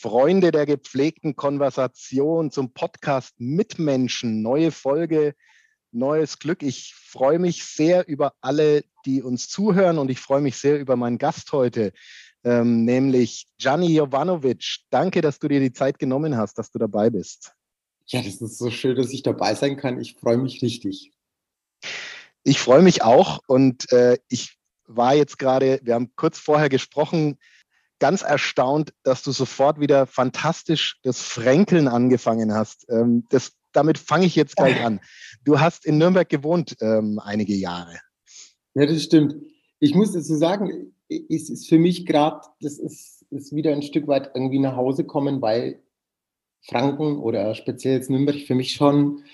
Freunde der gepflegten Konversation zum Podcast Mitmenschen. Neue Folge, neues Glück. Ich freue mich sehr über alle, die uns zuhören und ich freue mich sehr über meinen Gast heute, ähm, nämlich Gianni Jovanovic. Danke, dass du dir die Zeit genommen hast, dass du dabei bist. Ja, das ist so schön, dass ich dabei sein kann. Ich freue mich richtig. Ich freue mich auch und äh, ich war jetzt gerade, wir haben kurz vorher gesprochen, ganz erstaunt, dass du sofort wieder fantastisch das Fränkeln angefangen hast. Ähm, das, damit fange ich jetzt gleich an. Du hast in Nürnberg gewohnt ähm, einige Jahre. Ja, das stimmt. Ich muss dazu sagen, es ist für mich gerade, das ist, ist wieder ein Stück weit irgendwie nach Hause kommen, weil Franken oder speziell jetzt Nürnberg für mich schon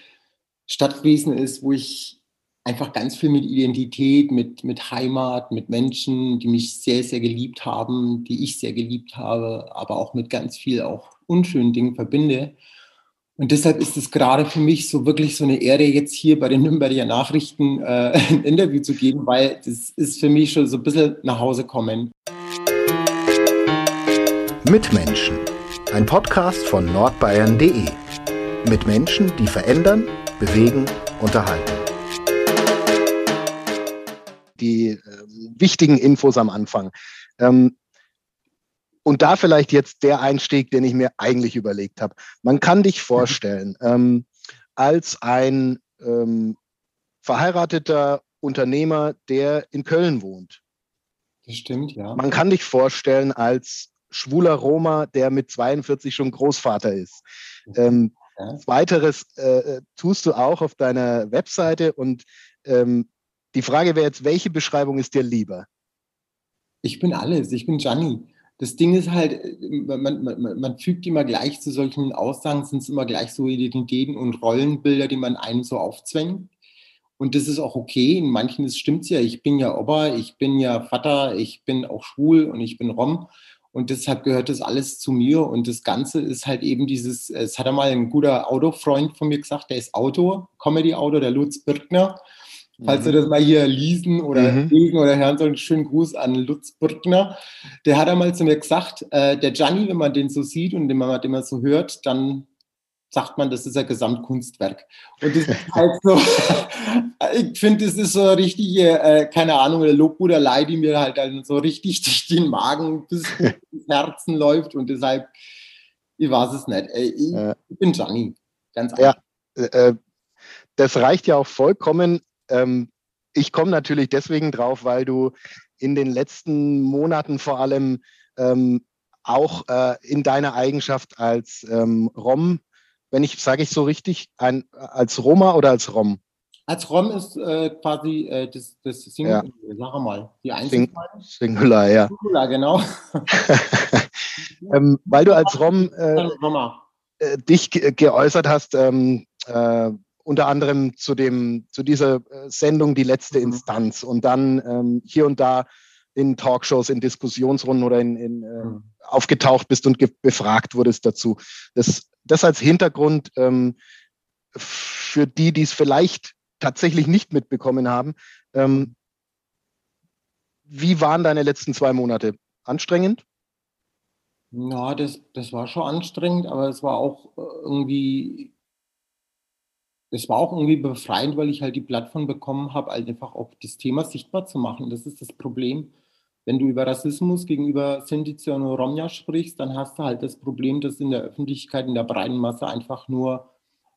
Stadt gewesen ist, wo ich einfach ganz viel mit Identität, mit, mit Heimat, mit Menschen, die mich sehr, sehr geliebt haben, die ich sehr geliebt habe, aber auch mit ganz viel auch unschönen Dingen verbinde. Und deshalb ist es gerade für mich so wirklich so eine Ehre, jetzt hier bei den Nürnberger Nachrichten äh, ein Interview zu geben, weil das ist für mich schon so ein bisschen nach Hause kommen. Mitmenschen, ein Podcast von nordbayern.de. Mit Menschen, die verändern, bewegen, unterhalten die äh, wichtigen Infos am Anfang. Ähm, und da vielleicht jetzt der Einstieg, den ich mir eigentlich überlegt habe. Man kann dich vorstellen ähm, als ein ähm, verheirateter Unternehmer, der in Köln wohnt. Das stimmt, ja. Man kann dich vorstellen als schwuler Roma, der mit 42 schon Großvater ist. Ähm, ja. Weiteres äh, tust du auch auf deiner Webseite und ähm, die Frage wäre jetzt, welche Beschreibung ist dir lieber? Ich bin alles, ich bin Gianni. Das Ding ist halt, man, man, man fügt immer gleich zu solchen Aussagen, sind es immer gleich so Identitäten und Rollenbilder, die man einem so aufzwängt. Und das ist auch okay. In manchen stimmt es ja. Ich bin ja Opa, ich bin ja Vater, ich bin auch schwul und ich bin Rom. Und deshalb gehört das alles zu mir. Und das Ganze ist halt eben dieses, es hat einmal ein guter Autofreund von mir gesagt, der ist Autor, Comedy-Autor, der Lutz Birkner. Falls mhm. du das mal hier lesen oder mhm. lesen oder hören sollen, schönen Gruß an Lutz Burgner. Der hat einmal zu mir gesagt, äh, der Gianni, wenn man den so sieht und den man, den man so hört, dann sagt man, das ist ein Gesamtkunstwerk. Und das ist halt so, ich finde, das ist so eine richtige, äh, keine Ahnung, eine Lobhudelei, die mir halt dann so richtig durch den Magen bis ins Herzen läuft und deshalb, ich weiß es nicht. Äh, ich, ich bin Gianni, ganz einfach. Ja, äh, das reicht ja auch vollkommen ähm, ich komme natürlich deswegen drauf, weil du in den letzten Monaten vor allem ähm, auch äh, in deiner Eigenschaft als ähm, Rom, wenn ich sage ich so richtig, ein, als Roma oder als Rom? Als Rom ist äh, quasi äh, das, das Singular, ja. sag mal, die Einzelzahl. Singular, ja. Singular, genau. ähm, weil du als Rom äh, äh, dich ge geäußert hast, ähm, äh, unter anderem zu, dem, zu dieser äh, Sendung Die letzte mhm. Instanz und dann ähm, hier und da in Talkshows, in Diskussionsrunden oder in, in äh, mhm. aufgetaucht bist und befragt wurdest dazu. Das, das als Hintergrund ähm, für die, die es vielleicht tatsächlich nicht mitbekommen haben. Ähm, wie waren deine letzten zwei Monate? Anstrengend? Ja, das, das war schon anstrengend, aber es war auch äh, irgendwie es war auch irgendwie befreiend, weil ich halt die Plattform bekommen habe, halt einfach auch das Thema sichtbar zu machen. Das ist das Problem. Wenn du über Rassismus gegenüber Sinti und Romja sprichst, dann hast du halt das Problem, dass in der Öffentlichkeit, in der breiten Masse einfach nur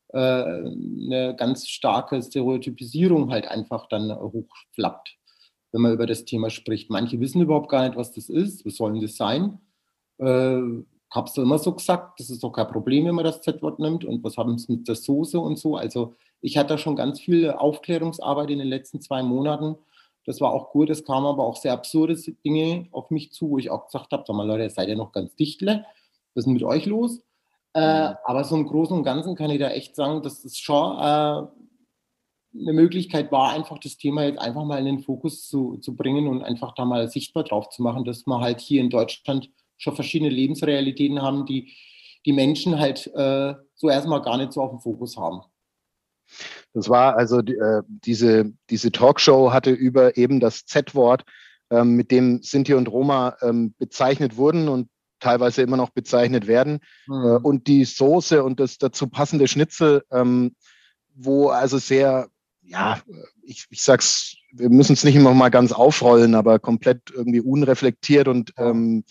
äh, eine ganz starke Stereotypisierung halt einfach dann hochflappt, wenn man über das Thema spricht. Manche wissen überhaupt gar nicht, was das ist, was soll denn das sein? Äh, habe es immer so gesagt, das ist doch kein Problem, wenn man das Z-Wort nimmt und was haben es mit der Soße und so. Also ich hatte schon ganz viel Aufklärungsarbeit in den letzten zwei Monaten. Das war auch gut, es kamen aber auch sehr absurde Dinge auf mich zu, wo ich auch gesagt habe, sag mal Leute, seid ihr noch ganz dichtle? Was ist denn mit euch los? Äh, mhm. aber so im Großen und Ganzen kann ich da echt sagen, das ist schon äh, eine Möglichkeit war, einfach das Thema jetzt einfach mal in den Fokus zu, zu bringen und einfach da mal sichtbar drauf zu machen, dass wir halt hier in Deutschland schon verschiedene Lebensrealitäten haben, die die Menschen halt äh, so erstmal gar nicht so auf dem Fokus haben. Das war also äh, diese, diese Talkshow hatte über eben das Z-Wort, ähm, mit dem Sinti und Roma ähm, bezeichnet wurden und teilweise immer noch bezeichnet werden. Mhm. Äh, und die Soße und das dazu passende Schnitzel, ähm, wo also sehr, ja, ich, ich sag's, wir müssen es nicht immer mal ganz aufrollen, aber komplett irgendwie unreflektiert und ähm,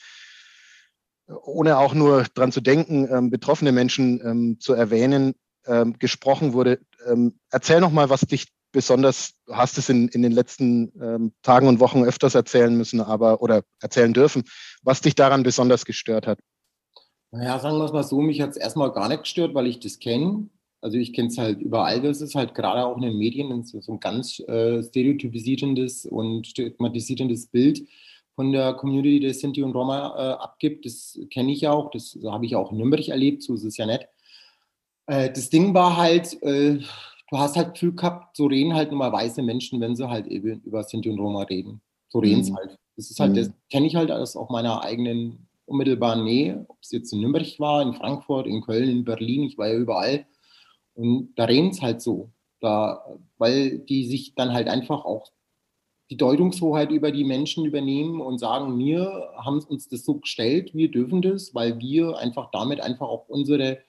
ohne auch nur dran zu denken, ähm, betroffene Menschen ähm, zu erwähnen, ähm, gesprochen wurde. Ähm, erzähl noch mal, was dich besonders, du hast es in, in den letzten ähm, Tagen und Wochen öfters erzählen müssen, aber oder erzählen dürfen, was dich daran besonders gestört hat. Naja, sagen wir es mal so, mich hat es erstmal gar nicht gestört, weil ich das kenne. Also ich kenne es halt überall, das ist halt gerade auch in den Medien so ein ganz äh, stereotypisierendes und stigmatisierendes Bild von der Community der Sinti und Roma äh, abgibt. Das kenne ich auch, das habe ich auch in Nürnberg erlebt, so ist es ja nicht. Äh, das Ding war halt, äh, du hast halt Gefühl gehabt, so reden halt nur mal weiße Menschen, wenn sie halt eben über Sinti und Roma reden. So reden es mhm. halt. Das ist halt, mhm. das kenne ich halt aus auch meiner eigenen unmittelbaren Nähe, ob es jetzt in Nürnberg war, in Frankfurt, in Köln, in Berlin, ich war ja überall. Und da reden es halt so. Da, weil die sich dann halt einfach auch die Deutungshoheit über die Menschen übernehmen und sagen, wir haben uns das so gestellt, wir dürfen das, weil wir einfach damit einfach auch unsere,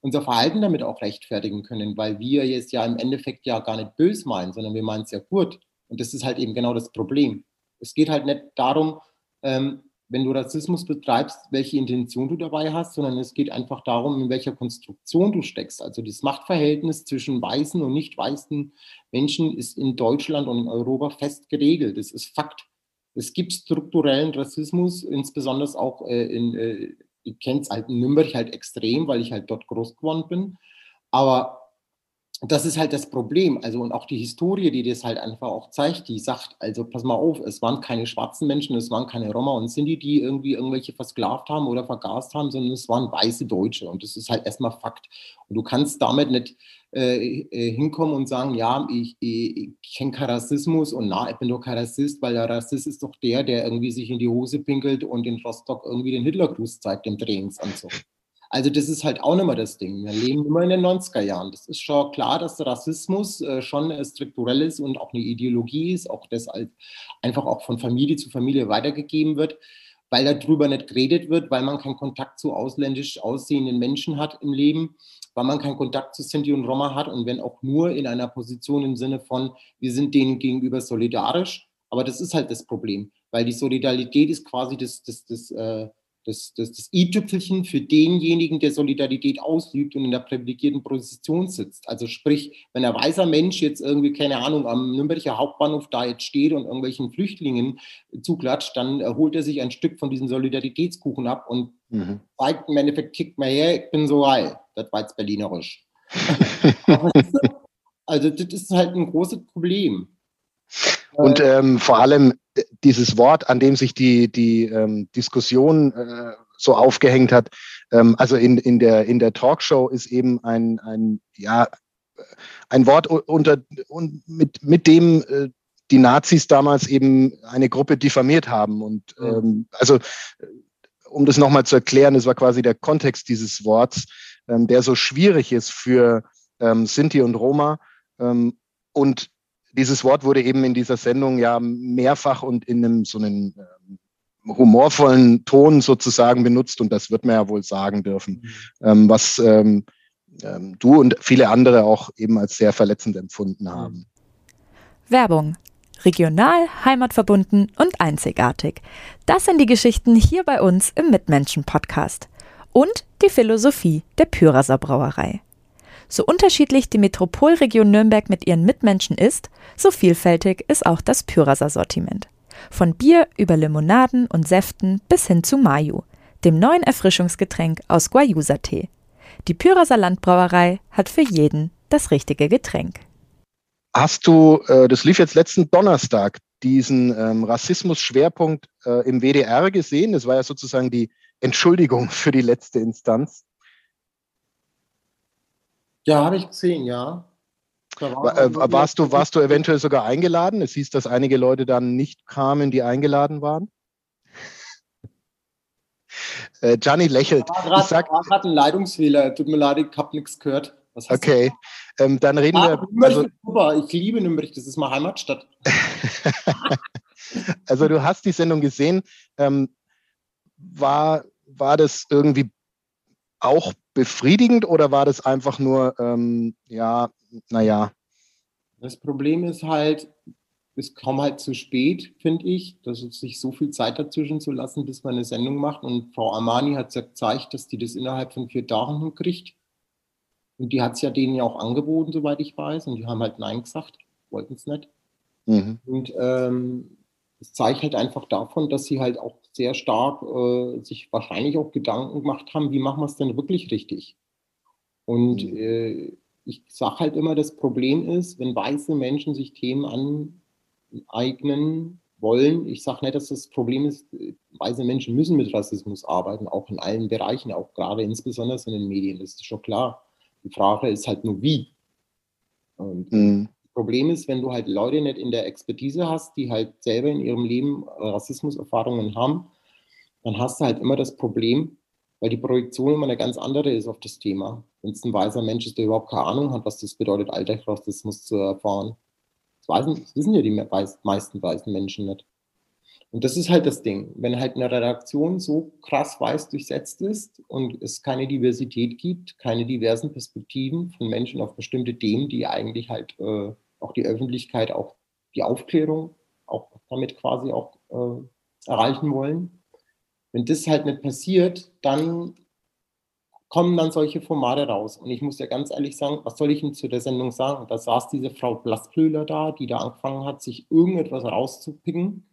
unser Verhalten damit auch rechtfertigen können, weil wir jetzt ja im Endeffekt ja gar nicht bös meinen, sondern wir meinen es ja gut. Und das ist halt eben genau das Problem. Es geht halt nicht darum, ähm, wenn du Rassismus betreibst, welche Intention du dabei hast, sondern es geht einfach darum, in welcher Konstruktion du steckst. Also das Machtverhältnis zwischen weißen und nicht weißen Menschen ist in Deutschland und in Europa fest geregelt. Das ist Fakt. Es gibt strukturellen Rassismus, insbesondere auch äh, in, äh, ich kenne es halt in Nürnberg halt extrem, weil ich halt dort groß geworden bin. Aber das ist halt das Problem. Also, und auch die Historie, die das halt einfach auch zeigt, die sagt, also pass mal auf, es waren keine schwarzen Menschen, es waren keine Roma und Sinti, die irgendwie irgendwelche versklavt haben oder vergast haben, sondern es waren weiße Deutsche. Und das ist halt erstmal Fakt. Und du kannst damit nicht äh, äh hinkommen und sagen, ja, ich, ich, ich kenne keinen Rassismus und na, ich bin doch kein Rassist, weil der Rassist ist doch der, der irgendwie sich in die Hose pinkelt und in Rostock irgendwie den Hitlergruß zeigt im Trainingsanzug. Also das ist halt auch mehr das Ding. Wir leben immer in den 90er Jahren. Das ist schon klar, dass Rassismus äh, schon strukturell ist und auch eine Ideologie ist, auch das halt einfach auch von Familie zu Familie weitergegeben wird, weil darüber nicht geredet wird, weil man keinen Kontakt zu ausländisch aussehenden Menschen hat im Leben, weil man keinen Kontakt zu Sinti und Roma hat und wenn auch nur in einer Position im Sinne von, wir sind denen gegenüber solidarisch. Aber das ist halt das Problem, weil die Solidarität ist quasi das, das, das, äh, das, das, das i-Tüpfelchen für denjenigen, der Solidarität ausübt und in der privilegierten Position sitzt. Also sprich, wenn ein weißer Mensch jetzt irgendwie, keine Ahnung, am Nürnberger Hauptbahnhof da jetzt steht und irgendwelchen Flüchtlingen zuklatscht, dann holt er sich ein Stück von diesem Solidaritätskuchen ab und mhm. zeigt im Endeffekt, kickt mal her, ich bin so geil. Das war jetzt berlinerisch. also das ist halt ein großes Problem. Und ähm, vor allem dieses Wort, an dem sich die, die ähm, Diskussion äh, so aufgehängt hat, ähm, also in, in, der, in der Talkshow ist eben ein, ein, ja, ein Wort unter, und mit, mit dem äh, die Nazis damals eben eine Gruppe diffamiert haben. Und ähm, also, um das nochmal zu erklären, das war quasi der Kontext dieses Worts, ähm, der so schwierig ist für ähm, Sinti und Roma. Ähm, und dieses Wort wurde eben in dieser Sendung ja mehrfach und in einem so einem ähm, humorvollen Ton sozusagen benutzt und das wird man ja wohl sagen dürfen, mhm. ähm, was ähm, ähm, du und viele andere auch eben als sehr verletzend empfunden haben. Werbung. Regional, heimatverbunden und einzigartig. Das sind die Geschichten hier bei uns im Mitmenschen-Podcast. Und die Philosophie der Pyraser Brauerei. So unterschiedlich die Metropolregion Nürnberg mit ihren Mitmenschen ist, so vielfältig ist auch das Pyraser Sortiment. Von Bier über Limonaden und Säften bis hin zu Mayu, dem neuen Erfrischungsgetränk aus Guayusa-Tee. Die Pyraser Landbrauerei hat für jeden das richtige Getränk. Hast du, äh, das lief jetzt letzten Donnerstag, diesen ähm, Rassismus-Schwerpunkt äh, im WDR gesehen? Das war ja sozusagen die Entschuldigung für die letzte Instanz. Ja, habe ich gesehen, ja. War, äh, warst, du, warst du eventuell sogar eingeladen? Es hieß, dass einige Leute dann nicht kamen, die eingeladen waren. Äh, Gianni lächelt. War gerade ein Leitungsfehler. Tut mir leid, ich habe nichts gehört. okay, ähm, dann reden ah, wir. Nürnberg also, super. Ich liebe Nürnberg. Das ist meine Heimatstadt. also du hast die Sendung gesehen. Ähm, war, war das irgendwie auch befriedigend oder war das einfach nur, ähm, ja, naja? Das Problem ist halt, es kommt halt zu spät, finde ich, dass es sich so viel Zeit dazwischen zu lassen, bis man eine Sendung macht. Und Frau Armani hat ja gezeigt, dass die das innerhalb von vier Tagen hinkriegt. Und die hat es ja denen ja auch angeboten, soweit ich weiß. Und die haben halt Nein gesagt, wollten es nicht. Mhm. Und ähm, es zeigt halt einfach davon, dass sie halt auch sehr stark äh, sich wahrscheinlich auch Gedanken gemacht haben, wie machen wir es denn wirklich richtig? Und mhm. äh, ich sage halt immer, das Problem ist, wenn weiße Menschen sich Themen aneignen wollen, ich sage nicht, dass das Problem ist, weiße Menschen müssen mit Rassismus arbeiten, auch in allen Bereichen, auch gerade insbesondere in den Medien, das ist schon klar. Die Frage ist halt nur wie. Und mhm. Problem ist, wenn du halt Leute nicht in der Expertise hast, die halt selber in ihrem Leben Rassismuserfahrungen haben, dann hast du halt immer das Problem, weil die Projektion immer eine ganz andere ist auf das Thema. Wenn es ein weißer Mensch ist, der überhaupt keine Ahnung hat, was das bedeutet, Alltagsrassismus zu erfahren. Das, wissen ja die meisten weißen Menschen nicht. Und das ist halt das Ding. Wenn halt eine Redaktion so krass weiß durchsetzt ist und es keine Diversität gibt, keine diversen Perspektiven von Menschen auf bestimmte Themen, die eigentlich halt äh, auch die Öffentlichkeit, auch die Aufklärung auch damit quasi auch äh, erreichen wollen. Wenn das halt nicht passiert, dann kommen dann solche Formate raus. Und ich muss ja ganz ehrlich sagen, was soll ich denn zu der Sendung sagen? Da saß diese Frau Blasblöhler da, die da angefangen hat, sich irgendetwas rauszupicken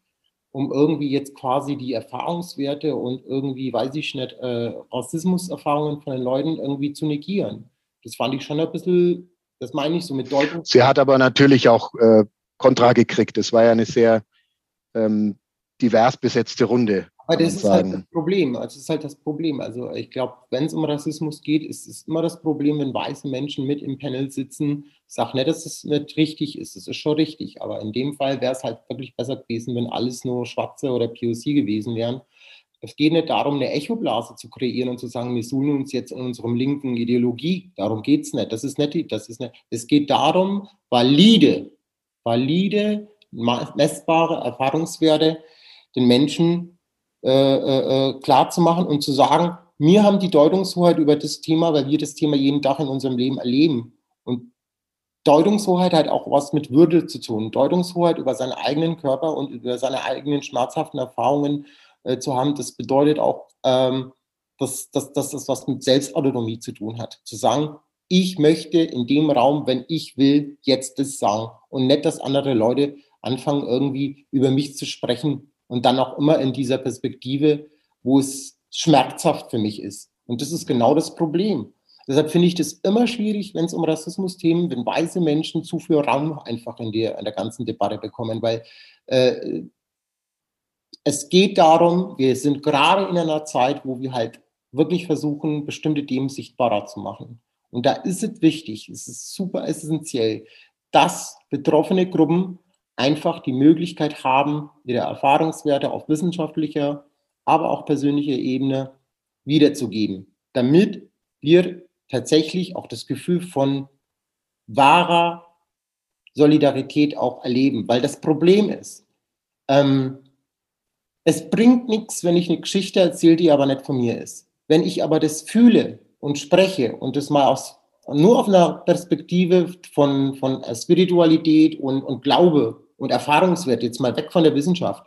um irgendwie jetzt quasi die Erfahrungswerte und irgendwie, weiß ich nicht, äh, Rassismuserfahrungen von den Leuten irgendwie zu negieren. Das fand ich schon ein bisschen, das meine ich so mit Deutung. Sie hat aber natürlich auch äh, Kontra gekriegt. Das war ja eine sehr ähm, divers besetzte Runde. Aber das ist halt das Problem. Also das ist halt das Problem. Also ich glaube, wenn es um Rassismus geht, ist es immer das Problem, wenn weiße Menschen mit im Panel sitzen. Ich sage nicht, dass es nicht richtig ist. Es ist schon richtig. Aber in dem Fall wäre es halt wirklich besser gewesen, wenn alles nur Schwarze oder POC gewesen wären. Es geht nicht darum, eine Echoblase zu kreieren und zu sagen, wir suchen uns jetzt in unserem linken Ideologie. Darum geht es nicht. Das ist nicht, das ist nicht. Es geht darum, valide, valide, messbare Erfahrungswerte den Menschen äh, äh, äh, klar zu machen und zu sagen, wir haben die Deutungshoheit über das Thema, weil wir das Thema jeden Tag in unserem Leben erleben. Und Deutungshoheit hat auch was mit Würde zu tun. Deutungshoheit über seinen eigenen Körper und über seine eigenen schmerzhaften Erfahrungen äh, zu haben, das bedeutet auch, ähm, dass, dass, dass das was mit Selbstautonomie zu tun hat. Zu sagen, ich möchte in dem Raum, wenn ich will, jetzt das sagen. Und nicht, dass andere Leute anfangen, irgendwie über mich zu sprechen, und dann auch immer in dieser Perspektive, wo es schmerzhaft für mich ist. Und das ist genau das Problem. Deshalb finde ich das immer schwierig, wenn es um Rassismus-Themen, wenn weiße Menschen zu viel Raum einfach in der, in der ganzen Debatte bekommen, weil äh, es geht darum, wir sind gerade in einer Zeit, wo wir halt wirklich versuchen, bestimmte Themen sichtbarer zu machen. Und da ist es wichtig, es ist super essentiell, dass betroffene Gruppen einfach die Möglichkeit haben, ihre Erfahrungswerte auf wissenschaftlicher, aber auch persönlicher Ebene wiederzugeben, damit wir tatsächlich auch das Gefühl von wahrer Solidarität auch erleben. Weil das Problem ist, ähm, es bringt nichts, wenn ich eine Geschichte erzähle, die aber nicht von mir ist. Wenn ich aber das fühle und spreche und das mal aus, nur auf einer Perspektive von, von Spiritualität und, und Glaube und Erfahrungswert, jetzt mal weg von der Wissenschaft,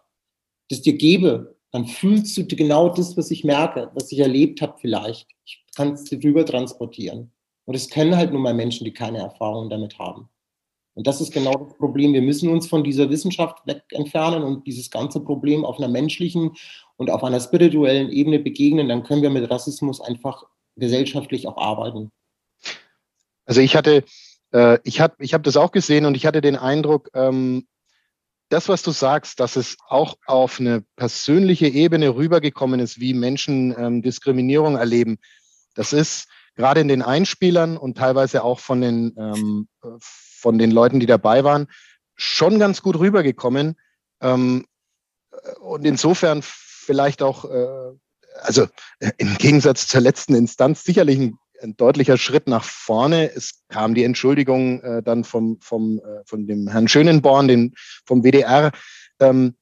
das dir gebe, dann fühlst du genau das, was ich merke, was ich erlebt habe vielleicht. Ich kann es dir drüber transportieren. Und es können halt nur mal Menschen, die keine Erfahrung damit haben. Und das ist genau das Problem. Wir müssen uns von dieser Wissenschaft weg entfernen und dieses ganze Problem auf einer menschlichen und auf einer spirituellen Ebene begegnen. Dann können wir mit Rassismus einfach gesellschaftlich auch arbeiten. Also ich hatte, äh, ich habe ich hab das auch gesehen und ich hatte den Eindruck, ähm, das, was du sagst, dass es auch auf eine persönliche Ebene rübergekommen ist, wie Menschen ähm, Diskriminierung erleben, das ist gerade in den Einspielern und teilweise auch von den, ähm, von den Leuten, die dabei waren, schon ganz gut rübergekommen. Ähm, und insofern vielleicht auch, äh, also äh, im Gegensatz zur letzten Instanz sicherlich ein, ein, deutlicher Schritt nach vorne. Es kam die Entschuldigung äh, dann vom, vom, äh, von dem Herrn Schönenborn, den, vom WDR. Ähm,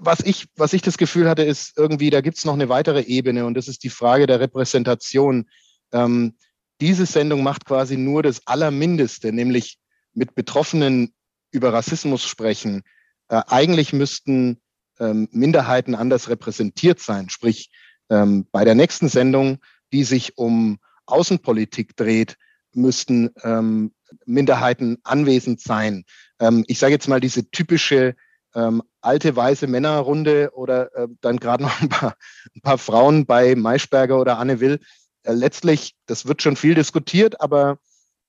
was ich, was ich das Gefühl hatte, ist irgendwie, da gibt es noch eine weitere Ebene und das ist die Frage der Repräsentation. Ähm, diese Sendung macht quasi nur das Allermindeste, nämlich mit Betroffenen über Rassismus sprechen. Äh, eigentlich müssten ähm, Minderheiten anders repräsentiert sein. Sprich, ähm, bei der nächsten Sendung, die sich um Außenpolitik dreht, müssten ähm, Minderheiten anwesend sein. Ähm, ich sage jetzt mal diese typische ähm, alte weiße Männerrunde oder äh, dann gerade noch ein paar, ein paar Frauen bei Maischberger oder Anne Will. Äh, letztlich, das wird schon viel diskutiert, aber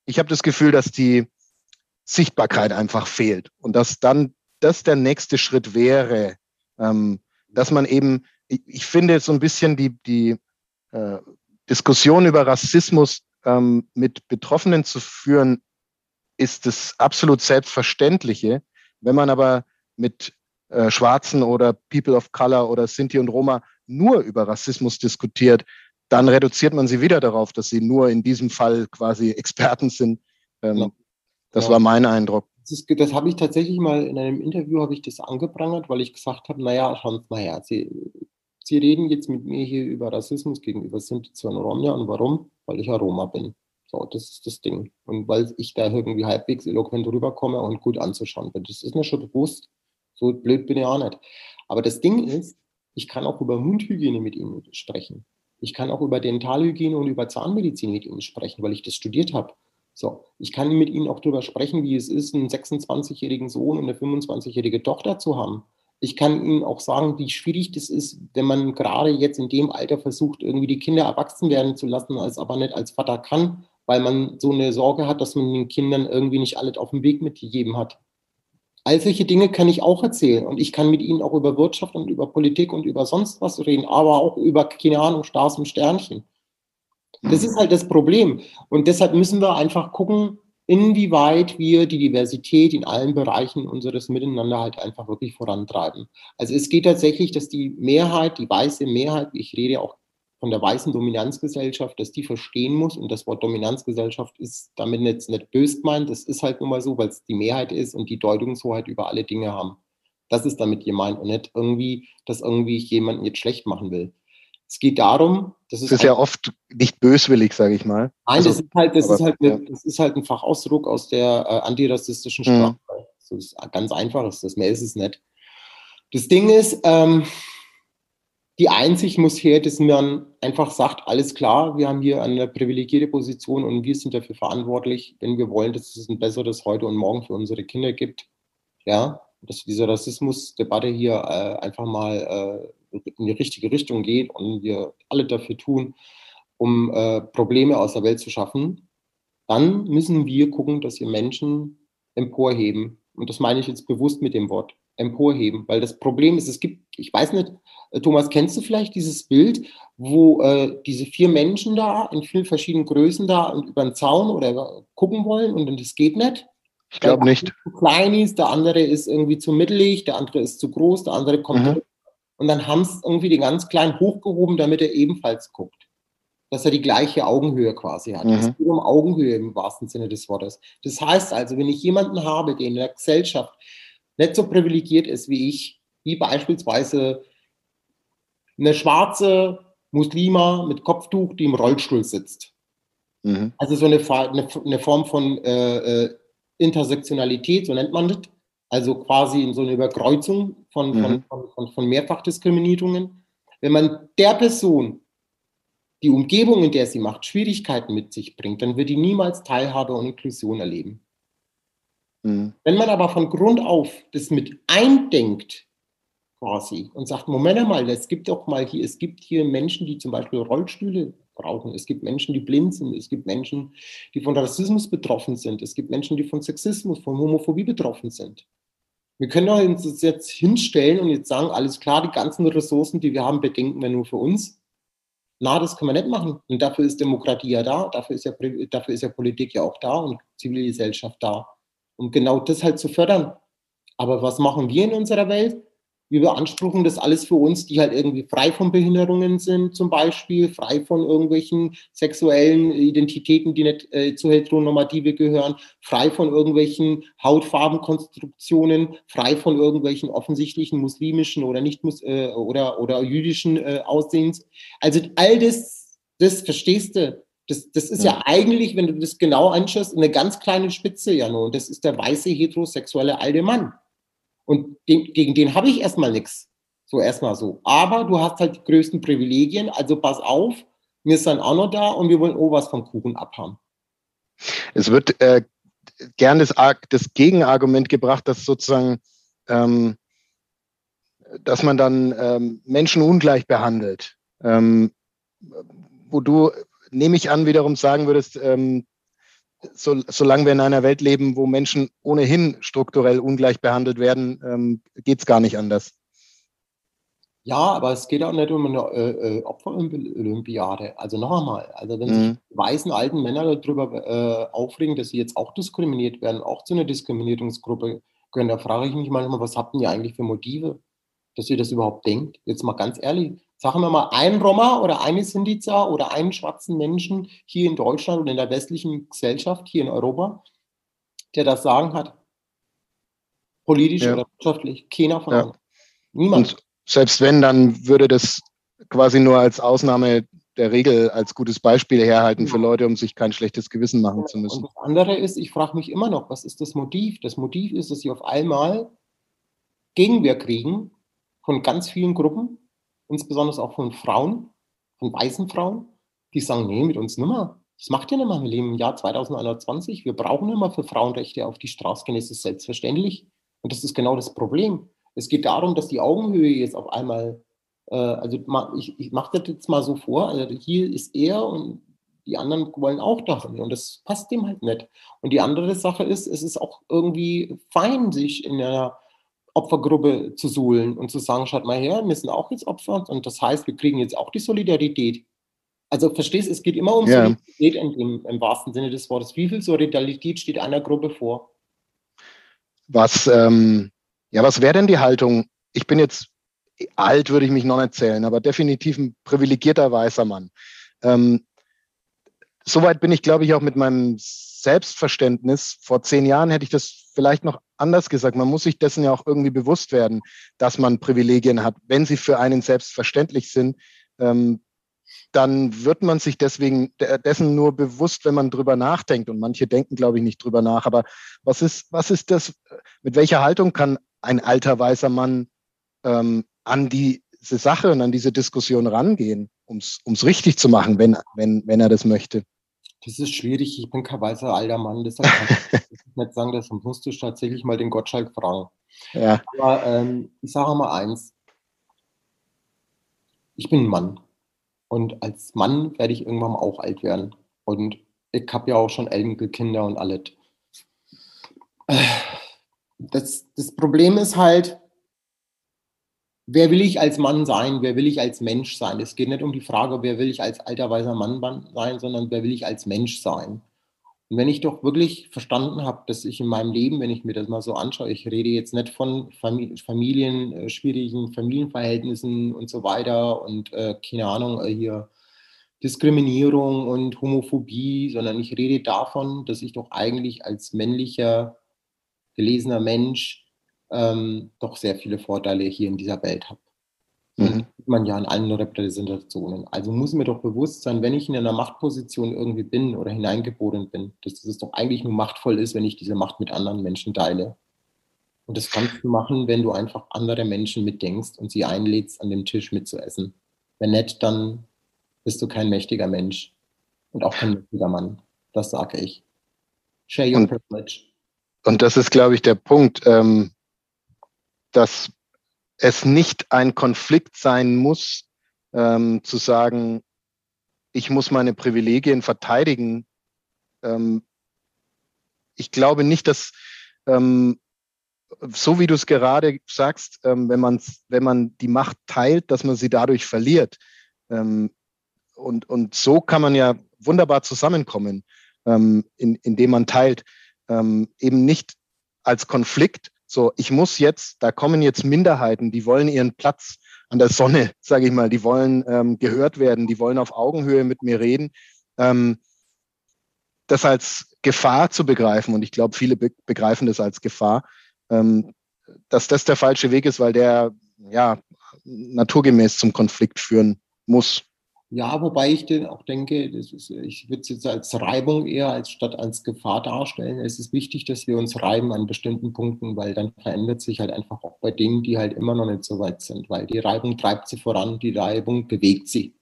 ich habe das Gefühl, dass die Sichtbarkeit einfach fehlt und dass dann das der nächste Schritt wäre, ähm, dass man eben, ich, ich, finde so ein bisschen die, die äh, Diskussion über Rassismus ähm, mit Betroffenen zu führen, ist das absolut Selbstverständliche. Wenn man aber mit äh, Schwarzen oder People of Color oder Sinti und Roma nur über Rassismus diskutiert, dann reduziert man sie wieder darauf, dass sie nur in diesem Fall quasi Experten sind. Ähm, ja. Das ja. war mein Eindruck. Das, das habe ich tatsächlich mal in einem Interview habe ich das angeprangert, weil ich gesagt habe, naja, schauen Sie mal her, Sie, Sie reden jetzt mit mir hier über Rassismus gegenüber Sinti und Romja und warum? Weil ich ja Roma bin. So, das ist das Ding. Und weil ich da irgendwie halbwegs eloquent rüberkomme und gut anzuschauen bin. Das ist mir schon bewusst. So blöd bin ich auch nicht. Aber das Ding ist, ich kann auch über Mundhygiene mit Ihnen sprechen. Ich kann auch über Dentalhygiene und über Zahnmedizin mit Ihnen sprechen, weil ich das studiert habe. So, ich kann mit Ihnen auch darüber sprechen, wie es ist, einen 26-jährigen Sohn und eine 25-jährige Tochter zu haben. Ich kann Ihnen auch sagen, wie schwierig das ist, wenn man gerade jetzt in dem Alter versucht, irgendwie die Kinder erwachsen werden zu lassen, als aber nicht als Vater kann, weil man so eine Sorge hat, dass man den Kindern irgendwie nicht alles auf dem Weg mitgegeben hat. All solche Dinge kann ich auch erzählen und ich kann mit ihnen auch über Wirtschaft und über Politik und über sonst was reden, aber auch über, keine Ahnung, Stars und Sternchen. Das ist halt das Problem. Und deshalb müssen wir einfach gucken, inwieweit wir die Diversität in allen Bereichen unseres Miteinander halt einfach wirklich vorantreiben. Also es geht tatsächlich, dass die Mehrheit, die weiße Mehrheit, ich rede auch von der weißen Dominanzgesellschaft, dass die verstehen muss. Und das Wort Dominanzgesellschaft ist damit jetzt nicht böse gemeint. Das ist halt nun mal so, weil es die Mehrheit ist und die Deutungshoheit über alle Dinge haben. Das ist damit gemeint und nicht irgendwie, dass irgendwie ich jemanden jetzt schlecht machen will. Es geht darum, das ist, das ist ja oft nicht böswillig, sage ich mal. Nein, also, das, ist halt, das, aber, ist halt eine, ja. das ist halt ein Fachausdruck aus der äh, antirassistischen mhm. Sprache. Mhm. Das ist ganz einfach, das mehr ist es nicht. Das Ding ist, ähm, die Einsicht muss her, dass man einfach sagt, alles klar, wir haben hier eine privilegierte Position und wir sind dafür verantwortlich, wenn wir wollen, dass es ein besseres heute und morgen für unsere Kinder gibt. Ja, dass diese Rassismusdebatte hier äh, einfach mal äh, in die richtige Richtung geht und wir alle dafür tun, um äh, Probleme aus der Welt zu schaffen, dann müssen wir gucken, dass wir Menschen emporheben. Und das meine ich jetzt bewusst mit dem Wort emporheben, weil das Problem ist, es gibt, ich weiß nicht, äh, Thomas, kennst du vielleicht dieses Bild, wo äh, diese vier Menschen da in vielen verschiedenen Größen da und über den Zaun oder gucken wollen und das geht nicht? Ich glaube nicht. Zu klein ist, der andere ist irgendwie zu mittelig, der andere ist zu groß, der andere kommt mhm. Und dann haben es irgendwie den ganz kleinen hochgehoben, damit er ebenfalls guckt. Dass er die gleiche Augenhöhe quasi hat. Mhm. Es geht um Augenhöhe im wahrsten Sinne des Wortes. Das heißt also, wenn ich jemanden habe, der in der Gesellschaft nicht so privilegiert ist wie ich, wie beispielsweise eine schwarze Muslima mit Kopftuch, die im Rollstuhl sitzt. Mhm. Also so eine, eine, eine Form von äh, äh, Intersektionalität, so nennt man das. Also quasi in so eine Überkreuzung von, mhm. von, von, von Mehrfachdiskriminierungen. Wenn man der Person die Umgebung, in der sie macht, Schwierigkeiten mit sich bringt, dann wird die niemals Teilhabe und Inklusion erleben. Mhm. Wenn man aber von Grund auf das mit eindenkt, quasi, und sagt, Moment mal, es gibt doch mal hier, es gibt hier Menschen, die zum Beispiel Rollstühle brauchen. Es gibt Menschen, die blind sind. Es gibt Menschen, die von Rassismus betroffen sind. Es gibt Menschen, die von Sexismus, von Homophobie betroffen sind. Wir können doch uns jetzt hinstellen und jetzt sagen, alles klar, die ganzen Ressourcen, die wir haben, bedenken wir nur für uns. Na, das können wir nicht machen. Und dafür ist Demokratie ja da, dafür ist ja, dafür ist ja Politik ja auch da und Zivilgesellschaft da. Um genau das halt zu fördern. Aber was machen wir in unserer Welt? Wir beanspruchen das alles für uns, die halt irgendwie frei von Behinderungen sind, zum Beispiel, frei von irgendwelchen sexuellen Identitäten, die nicht äh, zu Heteronormative gehören, frei von irgendwelchen Hautfarbenkonstruktionen, frei von irgendwelchen offensichtlichen muslimischen oder nicht äh, oder, oder jüdischen äh, Aussehens. Also all das, das verstehst du. Das, das ist ja. ja eigentlich, wenn du das genau anschaust, eine ganz kleine Spitze ja nur. Und das ist der weiße heterosexuelle alte Mann. Und den, gegen den habe ich erstmal nichts. So erstmal so. Aber du hast halt die größten Privilegien, also pass auf, wir sind auch noch da und wir wollen auch was vom Kuchen abhaben. Es wird äh, gern das, das, Gegenargument gebracht, dass sozusagen, ähm, dass man dann ähm, Menschen ungleich behandelt. Ähm, wo du, nehme ich an, wiederum sagen würdest, ähm, so, solange wir in einer Welt leben, wo Menschen ohnehin strukturell ungleich behandelt werden, ähm, geht es gar nicht anders. Ja, aber es geht auch nicht um eine äh, äh Opferolympiade. Also noch einmal, also wenn mhm. sich weißen alten Männer darüber äh, aufregen, dass sie jetzt auch diskriminiert werden, auch zu einer Diskriminierungsgruppe gehören, da frage ich mich manchmal, was habt ihr eigentlich für Motive, dass ihr das überhaupt denkt? Jetzt mal ganz ehrlich, sagen wir mal, ein Roma oder eine Sindiza oder einen schwarzen Menschen hier in Deutschland und in der westlichen Gesellschaft, hier in Europa, der das Sagen hat? Politisch ja. oder wirtschaftlich? Keiner von ja. uns. Niemand. Und selbst wenn, dann würde das quasi nur als Ausnahme der Regel als gutes Beispiel herhalten für Leute, um sich kein schlechtes Gewissen machen zu müssen. Und das andere ist, ich frage mich immer noch, was ist das Motiv? Das Motiv ist, dass sie auf einmal Gegenwehr kriegen von ganz vielen Gruppen, insbesondere auch von Frauen, von weißen Frauen, die sagen, nee, mit uns nimmer. Das macht nicht mehr. Wir leben im Jahr 2021. Wir brauchen immer für Frauenrechte auf die Straße gehen. Das ist selbstverständlich. Und das ist genau das Problem. Es geht darum, dass die Augenhöhe jetzt auf einmal, äh, also ich, ich mache das jetzt mal so vor, also hier ist er und die anderen wollen auch dahin und das passt dem halt nicht. Und die andere Sache ist, es ist auch irgendwie fein, sich in einer Opfergruppe zu suhlen und zu sagen, schaut mal her, wir sind auch jetzt Opfer und das heißt, wir kriegen jetzt auch die Solidarität. Also verstehst, es geht immer um ja. Solidarität im, im, wahrsten Sinne des Wortes. Wie viel Solidarität steht einer Gruppe vor? Was, ähm, ja, was wäre denn die Haltung? Ich bin jetzt alt, würde ich mich noch nicht zählen, aber definitiv ein privilegierter weißer Mann. Ähm, Soweit bin ich, glaube ich, auch mit meinem Selbstverständnis. Vor zehn Jahren hätte ich das vielleicht noch anders gesagt. Man muss sich dessen ja auch irgendwie bewusst werden, dass man Privilegien hat. Wenn sie für einen selbstverständlich sind, ähm, dann wird man sich deswegen dessen nur bewusst, wenn man drüber nachdenkt. Und manche denken, glaube ich, nicht drüber nach. Aber was ist, was ist das? Mit welcher Haltung kann ein alter weißer Mann ähm, an diese Sache und an diese Diskussion rangehen, um es richtig zu machen, wenn, wenn, wenn er das möchte? Das ist schwierig. Ich bin kein weißer alter Mann. Deshalb kann ich nicht sagen, das musst du tatsächlich mal den Gottschalk fragen. Ja. Aber ähm, ich sage mal eins. Ich bin ein Mann. Und als Mann werde ich irgendwann mal auch alt werden. Und ich habe ja auch schon Enkelkinder und alles. Das, das Problem ist halt, wer will ich als Mann sein, wer will ich als Mensch sein. Es geht nicht um die Frage, wer will ich als alter weißer Mann sein, sondern wer will ich als Mensch sein. Und wenn ich doch wirklich verstanden habe, dass ich in meinem Leben, wenn ich mir das mal so anschaue, ich rede jetzt nicht von Familien, äh, schwierigen Familienverhältnissen und so weiter und äh, keine Ahnung, äh, hier Diskriminierung und Homophobie, sondern ich rede davon, dass ich doch eigentlich als männlicher, gelesener Mensch ähm, doch sehr viele Vorteile hier in dieser Welt habe. Mhm. sieht man ja in allen Repräsentationen. Also muss mir doch bewusst sein, wenn ich in einer Machtposition irgendwie bin oder hineingeboren bin, dass es doch eigentlich nur machtvoll ist, wenn ich diese Macht mit anderen Menschen teile. Und das kannst du machen, wenn du einfach andere Menschen mitdenkst und sie einlädst, an dem Tisch mitzuessen. Wenn nicht, dann bist du kein mächtiger Mensch und auch kein mächtiger Mann. Das sage ich. Share your und, privilege. Und das ist, glaube ich, der Punkt. Ähm, dass es nicht ein Konflikt sein muss, ähm, zu sagen, ich muss meine Privilegien verteidigen. Ähm, ich glaube nicht, dass ähm, so wie du es gerade sagst, ähm, wenn, man, wenn man die Macht teilt, dass man sie dadurch verliert. Ähm, und, und so kann man ja wunderbar zusammenkommen, ähm, in, indem man teilt, eben nicht als Konflikt, so ich muss jetzt, da kommen jetzt Minderheiten, die wollen ihren Platz an der Sonne, sage ich mal, die wollen ähm, gehört werden, die wollen auf Augenhöhe mit mir reden. Ähm, das als Gefahr zu begreifen, und ich glaube, viele be begreifen das als Gefahr, ähm, dass das der falsche Weg ist, weil der ja naturgemäß zum Konflikt führen muss. Ja, wobei ich den auch denke, das ist, ich würde es jetzt als Reibung eher als statt als Gefahr darstellen. Es ist wichtig, dass wir uns reiben an bestimmten Punkten, weil dann verändert sich halt einfach auch bei Dingen, die halt immer noch nicht so weit sind, weil die Reibung treibt sie voran, die Reibung bewegt sie.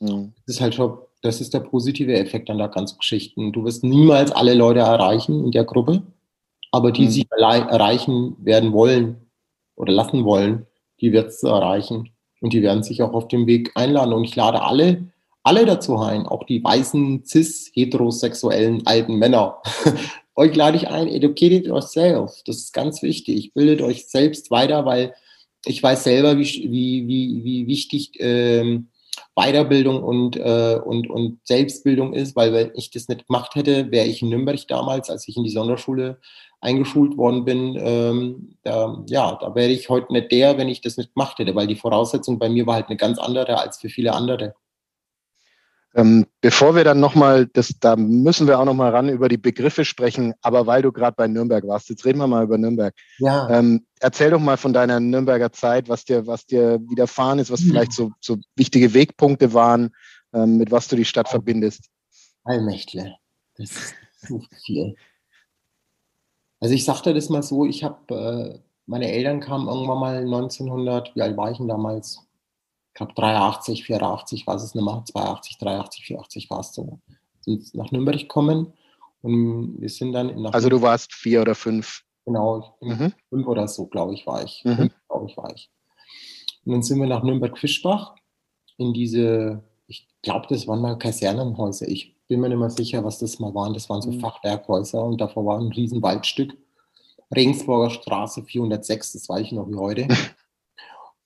Mhm. Das ist halt schon, das ist der positive Effekt an der ganzen Geschichte. Du wirst niemals alle Leute erreichen in der Gruppe, aber die mhm. sie erreichen werden wollen oder lassen wollen, die wird es erreichen. Und die werden sich auch auf dem Weg einladen. Und ich lade alle, alle dazu ein, auch die weißen, cis, heterosexuellen alten Männer. euch lade ich ein, educated yourself. Das ist ganz wichtig. Bildet euch selbst weiter, weil ich weiß selber, wie, wie, wie, wie wichtig ähm, Weiterbildung und, äh, und, und Selbstbildung ist, weil wenn ich das nicht gemacht hätte, wäre ich in Nürnberg damals, als ich in die Sonderschule eingeschult worden bin, ähm, da, ja, da wäre ich heute nicht der, wenn ich das nicht gemacht hätte, weil die Voraussetzung bei mir war halt eine ganz andere als für viele andere. Ähm, bevor wir dann nochmal, da müssen wir auch nochmal ran über die Begriffe sprechen, aber weil du gerade bei Nürnberg warst, jetzt reden wir mal über Nürnberg. Ja. Ähm, erzähl doch mal von deiner Nürnberger Zeit, was dir, was dir widerfahren ist, was mhm. vielleicht so, so wichtige Wegpunkte waren, ähm, mit was du die Stadt verbindest. Allmächtle, das ist so viel. Also ich sagte das mal so, ich habe, äh, meine Eltern kamen irgendwann mal 1900, wie alt war ich denn damals? Ich glaube 83, 84, was es mehr, 82, 83, 84 war es so. Sind nach Nürnberg gekommen und wir sind dann nach Also du warst vier oder fünf? Genau, mhm. fünf oder so, glaube ich, war ich. Mhm. Fünf, glaube ich, war ich. Und dann sind wir nach Nürnberg-Fischbach in diese, ich glaube, das waren mal Kasernenhäuser. Ich bin mir nicht mehr sicher, was das mal waren. Das waren so mhm. Fachwerkhäuser und davor war ein riesen Waldstück. Regensburger Straße 406, das weiß ich noch wie heute.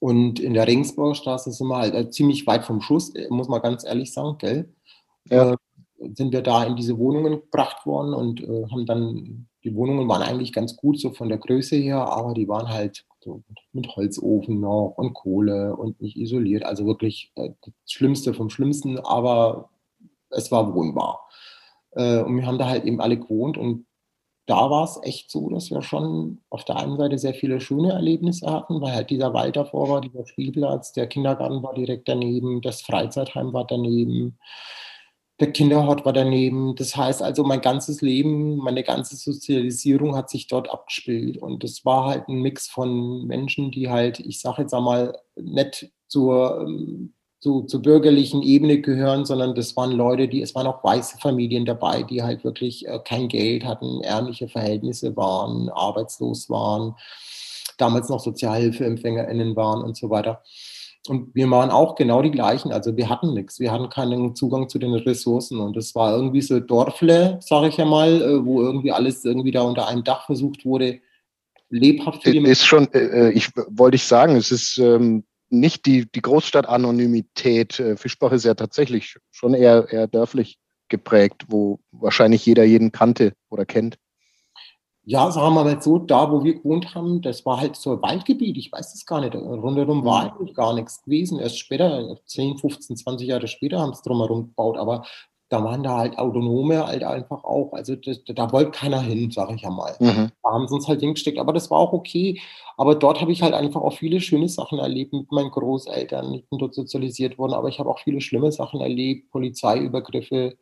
Und in der Regensburger Straße sind wir halt äh, ziemlich weit vom Schuss, äh, muss man ganz ehrlich sagen, gell? Ja. Äh, sind wir da in diese Wohnungen gebracht worden und äh, haben dann, die Wohnungen waren eigentlich ganz gut, so von der Größe her, aber die waren halt so mit Holzofen noch und Kohle und nicht isoliert. Also wirklich äh, das Schlimmste vom Schlimmsten, aber es war wohnbar. Äh, und wir haben da halt eben alle gewohnt und da war es echt so, dass wir schon auf der einen Seite sehr viele schöne Erlebnisse hatten, weil halt dieser Wald davor war, dieser Spielplatz, der Kindergarten war direkt daneben, das Freizeitheim war daneben, der Kinderhort war daneben. Das heißt also, mein ganzes Leben, meine ganze Sozialisierung hat sich dort abgespielt. Und das war halt ein Mix von Menschen, die halt, ich sage jetzt einmal, nicht zur ähm, zu, zur bürgerlichen Ebene gehören, sondern das waren Leute, die, es waren auch weiße Familien dabei, die halt wirklich äh, kein Geld hatten, ärmliche Verhältnisse waren, arbeitslos waren, damals noch SozialhilfeempfängerInnen waren und so weiter. Und wir waren auch genau die gleichen. Also wir hatten nichts. Wir hatten keinen Zugang zu den Ressourcen. Und das war irgendwie so Dorfle, sage ich ja mal, äh, wo irgendwie alles irgendwie da unter einem Dach versucht wurde, lebhaft für die Ist schon, äh, ich wollte ich sagen, es ist ähm, nicht die, die Großstadt-Anonymität. Äh, Fischbach ist ja tatsächlich schon eher, eher dörflich geprägt, wo wahrscheinlich jeder jeden kannte oder kennt. Ja, sagen wir mal so, da wo wir gewohnt haben, das war halt so ein Waldgebiet, ich weiß das gar nicht. Rundherum war mhm. eigentlich gar nichts gewesen. Erst später, 10, 15, 20 Jahre später haben es drumherum gebaut, aber da waren da halt Autonome halt einfach auch. Also das, da wollte keiner hin, sage ich ja mal. Mhm. Da haben sie uns halt hingesteckt, aber das war auch okay. Aber dort habe ich halt einfach auch viele schöne Sachen erlebt mit meinen Großeltern. Ich bin dort sozialisiert worden, aber ich habe auch viele schlimme Sachen erlebt, Polizeiübergriffe,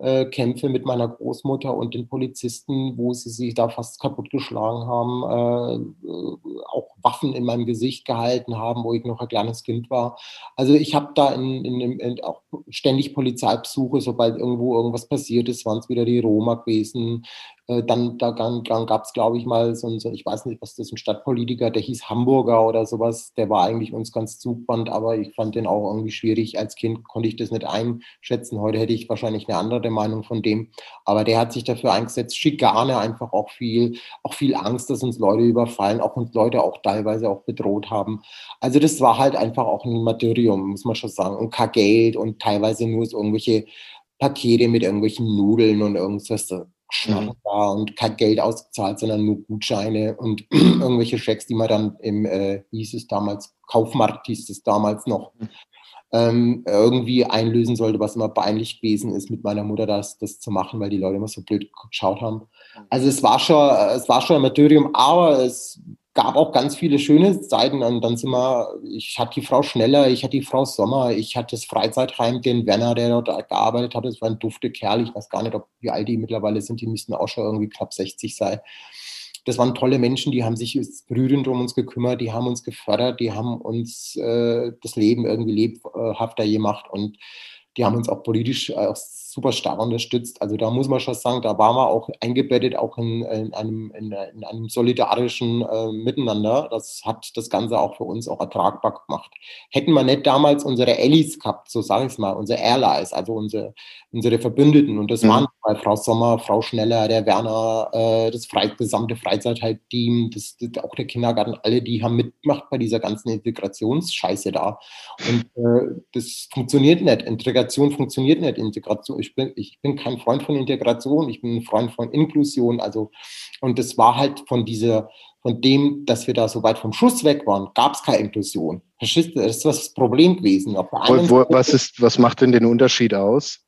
äh, Kämpfe mit meiner Großmutter und den Polizisten, wo sie sich da fast kaputtgeschlagen haben, äh, auch Waffen in meinem Gesicht gehalten haben, wo ich noch ein kleines Kind war. Also ich habe da in, in, in, auch ständig Polizeibesuche, sobald irgendwo irgendwas passiert ist, waren es wieder die Roma gewesen. Äh, dann da, dann, dann gab es, glaube ich, mal so ein, so, ich weiß nicht, was das ein Stadtpolitiker, der hieß Hamburger oder sowas. Der war eigentlich uns ganz zugewandt, aber ich fand den auch irgendwie schwierig. Als Kind konnte ich das nicht einschätzen. Heute hätte ich wahrscheinlich eine andere Meinung von dem. Aber der hat sich dafür eingesetzt. Schikane einfach auch viel, auch viel Angst, dass uns Leute überfallen, auch uns Leute auch teilweise auch bedroht haben. Also das war halt einfach auch ein Martyrium, muss man schon sagen. Und kein Geld und teilweise nur so irgendwelche Pakete mit irgendwelchen Nudeln und irgendwas mhm. war und kein Geld ausgezahlt, sondern nur Gutscheine und irgendwelche Schecks, die man dann im, äh, hieß es damals, Kaufmarkt hieß es damals noch, mhm. ähm, irgendwie einlösen sollte, was immer peinlich gewesen ist, mit meiner Mutter das, das zu machen, weil die Leute immer so blöd geschaut haben. Mhm. Also es war schon, es war schon ein Martyrium, aber es gab auch ganz viele schöne Seiten. Und dann sind wir, ich hatte die Frau Schneller, ich hatte die Frau Sommer, ich hatte das Freizeitheim, den Werner, der dort gearbeitet hat. Das war ein dufte Kerl. Ich weiß gar nicht, ob, wie alt die mittlerweile sind. Die müssten auch schon irgendwie knapp 60 sein. Das waren tolle Menschen, die haben sich brüdernd um uns gekümmert, die haben uns gefördert, die haben uns äh, das Leben irgendwie lebhafter gemacht und die haben uns auch politisch äh, super stark unterstützt. Also da muss man schon sagen, da waren wir auch eingebettet, auch in, in einem, in, in, einem solidarischen äh, Miteinander. Das hat das Ganze auch für uns auch ertragbar gemacht. Hätten wir nicht damals unsere Allies gehabt, so sage ich es mal, unsere Allies, also unsere, unsere Verbündeten, und das mhm. waren bei Frau Sommer, Frau Schneller, der Werner, äh, das Fre gesamte Freizeitteam, das, das, auch der Kindergarten, alle, die haben mitgemacht bei dieser ganzen Integrationsscheiße da. Und äh, das funktioniert nicht. Integration funktioniert nicht. Integration, ich bin, ich bin kein Freund von Integration, ich bin ein Freund von Inklusion. Also, und das war halt von dieser, von dem, dass wir da so weit vom Schuss weg waren, gab es keine Inklusion. Verstehst du? Das ist das Problem gewesen. Wo, wo, was, ist, was macht denn den Unterschied aus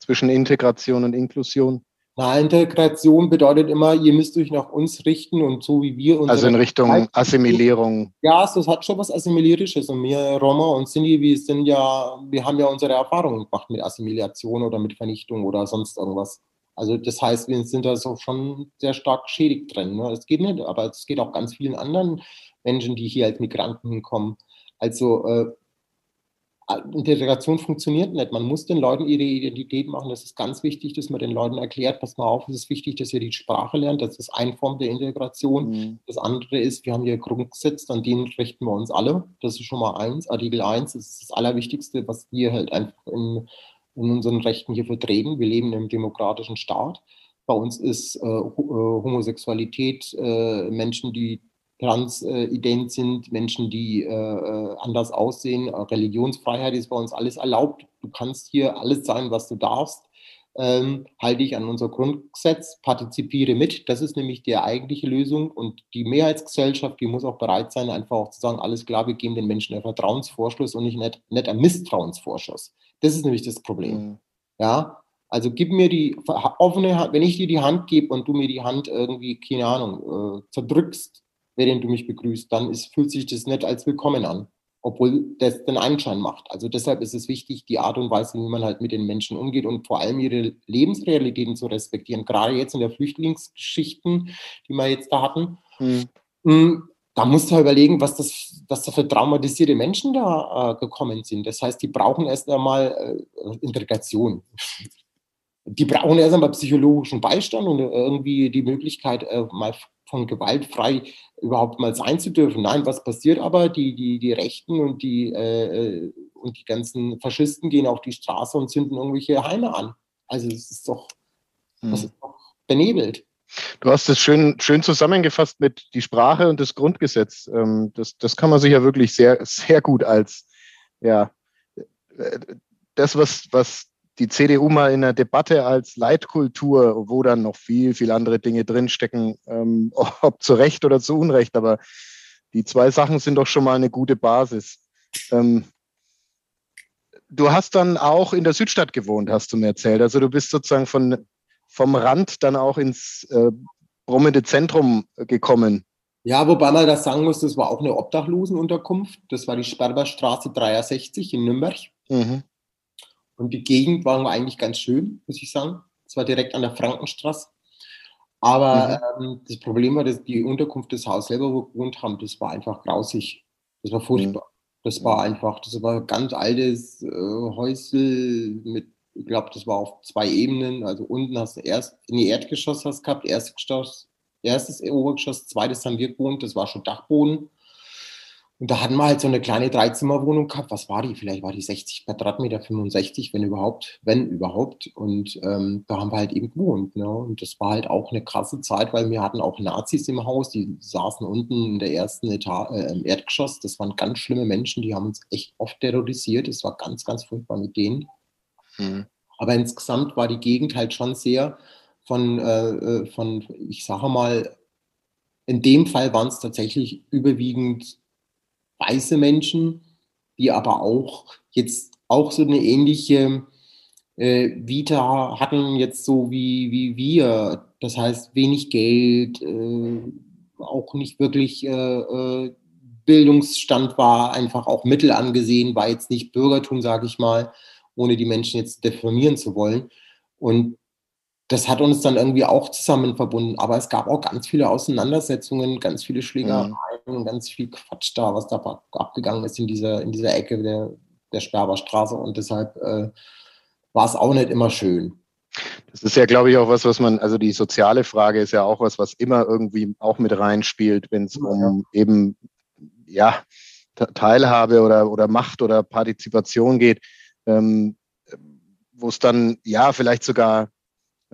zwischen Integration und Inklusion? Na, Integration bedeutet immer, ihr müsst euch nach uns richten und so wie wir uns. Also in Richtung Assimilierung. Ja, das hat schon was Assimilierisches. Und wir Roma und Sinti, wir sind ja, wir haben ja unsere Erfahrungen gemacht mit Assimilation oder mit Vernichtung oder sonst irgendwas. Also das heißt, wir sind da so schon sehr stark geschädigt drin. Ne? Das geht nicht, aber es geht auch ganz vielen anderen Menschen, die hier als Migranten hinkommen. Also äh, Integration funktioniert nicht. Man muss den Leuten ihre Identität machen. Das ist ganz wichtig, dass man den Leuten erklärt, pass mal auf, es ist wichtig, dass ihr die Sprache lernt. Das ist eine Form der Integration. Mhm. Das andere ist, wir haben hier Grundgesetz, an denen richten wir uns alle. Das ist schon mal eins. Artikel 1 ist das Allerwichtigste, was wir halt einfach in, in unseren Rechten hier vertreten. Wir leben im demokratischen Staat. Bei uns ist äh, äh Homosexualität, äh, Menschen, die transident sind, Menschen, die äh, äh anders aussehen. Äh, Religionsfreiheit ist bei uns alles erlaubt. Du kannst hier alles sein, was du darfst. Ähm, halte ich an unser Grundgesetz, partizipiere mit. Das ist nämlich die eigentliche Lösung. Und die Mehrheitsgesellschaft, die muss auch bereit sein, einfach auch zu sagen, alles klar, wir geben den Menschen einen Vertrauensvorschuss und nicht, nicht, nicht einen Misstrauensvorschuss. Das ist nämlich das Problem. Mhm. Ja, also gib mir die offene Hand, wenn ich dir die Hand gebe und du mir die Hand irgendwie, keine Ahnung, äh, zerdrückst, während du mich begrüßt, dann ist, fühlt sich das nicht als willkommen an, obwohl das den Anschein macht. Also deshalb ist es wichtig, die Art und Weise, wie man halt mit den Menschen umgeht und vor allem ihre Lebensrealitäten zu respektieren. Gerade jetzt in der Flüchtlingsgeschichten, die wir jetzt da hatten. Mhm. Da musst du halt überlegen, was das, was da für traumatisierte Menschen da äh, gekommen sind. Das heißt, die brauchen erst einmal äh, Integration die brauchen erst einmal psychologischen Beistand und irgendwie die Möglichkeit, äh, mal von gewaltfrei überhaupt mal sein zu dürfen. Nein, was passiert aber? Die, die, die Rechten und die, äh, und die ganzen Faschisten gehen auf die Straße und zünden irgendwelche Heime an. Also es ist doch, hm. das ist doch benebelt. Du hast es schön, schön zusammengefasst mit die Sprache und das Grundgesetz. Ähm, das, das kann man sich ja wirklich sehr, sehr gut als, ja, äh, das, was, was die CDU mal in der Debatte als Leitkultur, wo dann noch viel, viel andere Dinge drinstecken, ähm, ob zu Recht oder zu Unrecht. Aber die zwei Sachen sind doch schon mal eine gute Basis. Ähm, du hast dann auch in der Südstadt gewohnt, hast du mir erzählt. Also du bist sozusagen von, vom Rand dann auch ins äh, brummende Zentrum gekommen. Ja, wobei man das sagen muss, das war auch eine Obdachlosenunterkunft. Das war die Sperberstraße 63 in Nürnberg. Mhm. Und die Gegend war eigentlich ganz schön, muss ich sagen. Es war direkt an der Frankenstraße. Aber mhm. ähm, das Problem war, dass die Unterkunft, das Haus selber, wo wir gewohnt haben, das war einfach grausig. Das war furchtbar. Mhm. Das war einfach, das war ein ganz altes äh, Häusel mit ich glaube, das war auf zwei Ebenen. Also unten hast du erst in die Erdgeschoss hast gehabt, erstes Geschoss, erstes Obergeschoss, zweites haben wir gewohnt, das war schon Dachboden. Und da hatten wir halt so eine kleine Dreizimmerwohnung gehabt. Was war die? Vielleicht war die 60 Quadratmeter, 65, wenn überhaupt, wenn überhaupt. Und ähm, da haben wir halt eben gewohnt. Ne? Und das war halt auch eine krasse Zeit, weil wir hatten auch Nazis im Haus, die saßen unten in der ersten Etage, äh, im Erdgeschoss. Das waren ganz schlimme Menschen, die haben uns echt oft terrorisiert. Es war ganz, ganz furchtbar mit denen. Mhm. Aber insgesamt war die Gegend halt schon sehr von, äh, äh von ich sage mal, in dem Fall waren es tatsächlich überwiegend weiße Menschen, die aber auch jetzt auch so eine ähnliche äh, Vita hatten, jetzt so wie, wie wir. Das heißt, wenig Geld, äh, auch nicht wirklich äh, äh Bildungsstand war, einfach auch Mittel angesehen, war jetzt nicht Bürgertum, sage ich mal, ohne die Menschen jetzt deformieren zu wollen. Und das hat uns dann irgendwie auch zusammen verbunden. Aber es gab auch ganz viele Auseinandersetzungen, ganz viele Schlägereien, mhm. ganz viel Quatsch da, was da abgegangen ist in dieser, in dieser Ecke der, der Sperberstraße. Und deshalb äh, war es auch nicht immer schön. Das ist ja, glaube ich, auch was, was man, also die soziale Frage ist ja auch was, was immer irgendwie auch mit reinspielt, wenn es um ja. eben, ja, Teilhabe oder, oder Macht oder Partizipation geht, ähm, wo es dann, ja, vielleicht sogar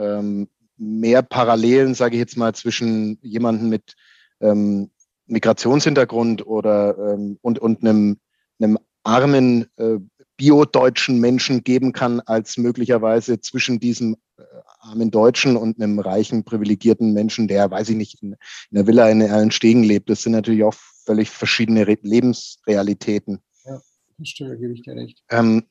ähm, mehr Parallelen, sage ich jetzt mal, zwischen jemandem mit ähm, Migrationshintergrund oder ähm, und, und einem, einem armen äh, biodeutschen Menschen geben kann, als möglicherweise zwischen diesem äh, armen Deutschen und einem reichen, privilegierten Menschen, der, weiß ich nicht, in, in einer Villa in allen Stegen lebt. Das sind natürlich auch völlig verschiedene Re Lebensrealitäten. Ja, das stimmt, da gebe ich dir recht. Ähm,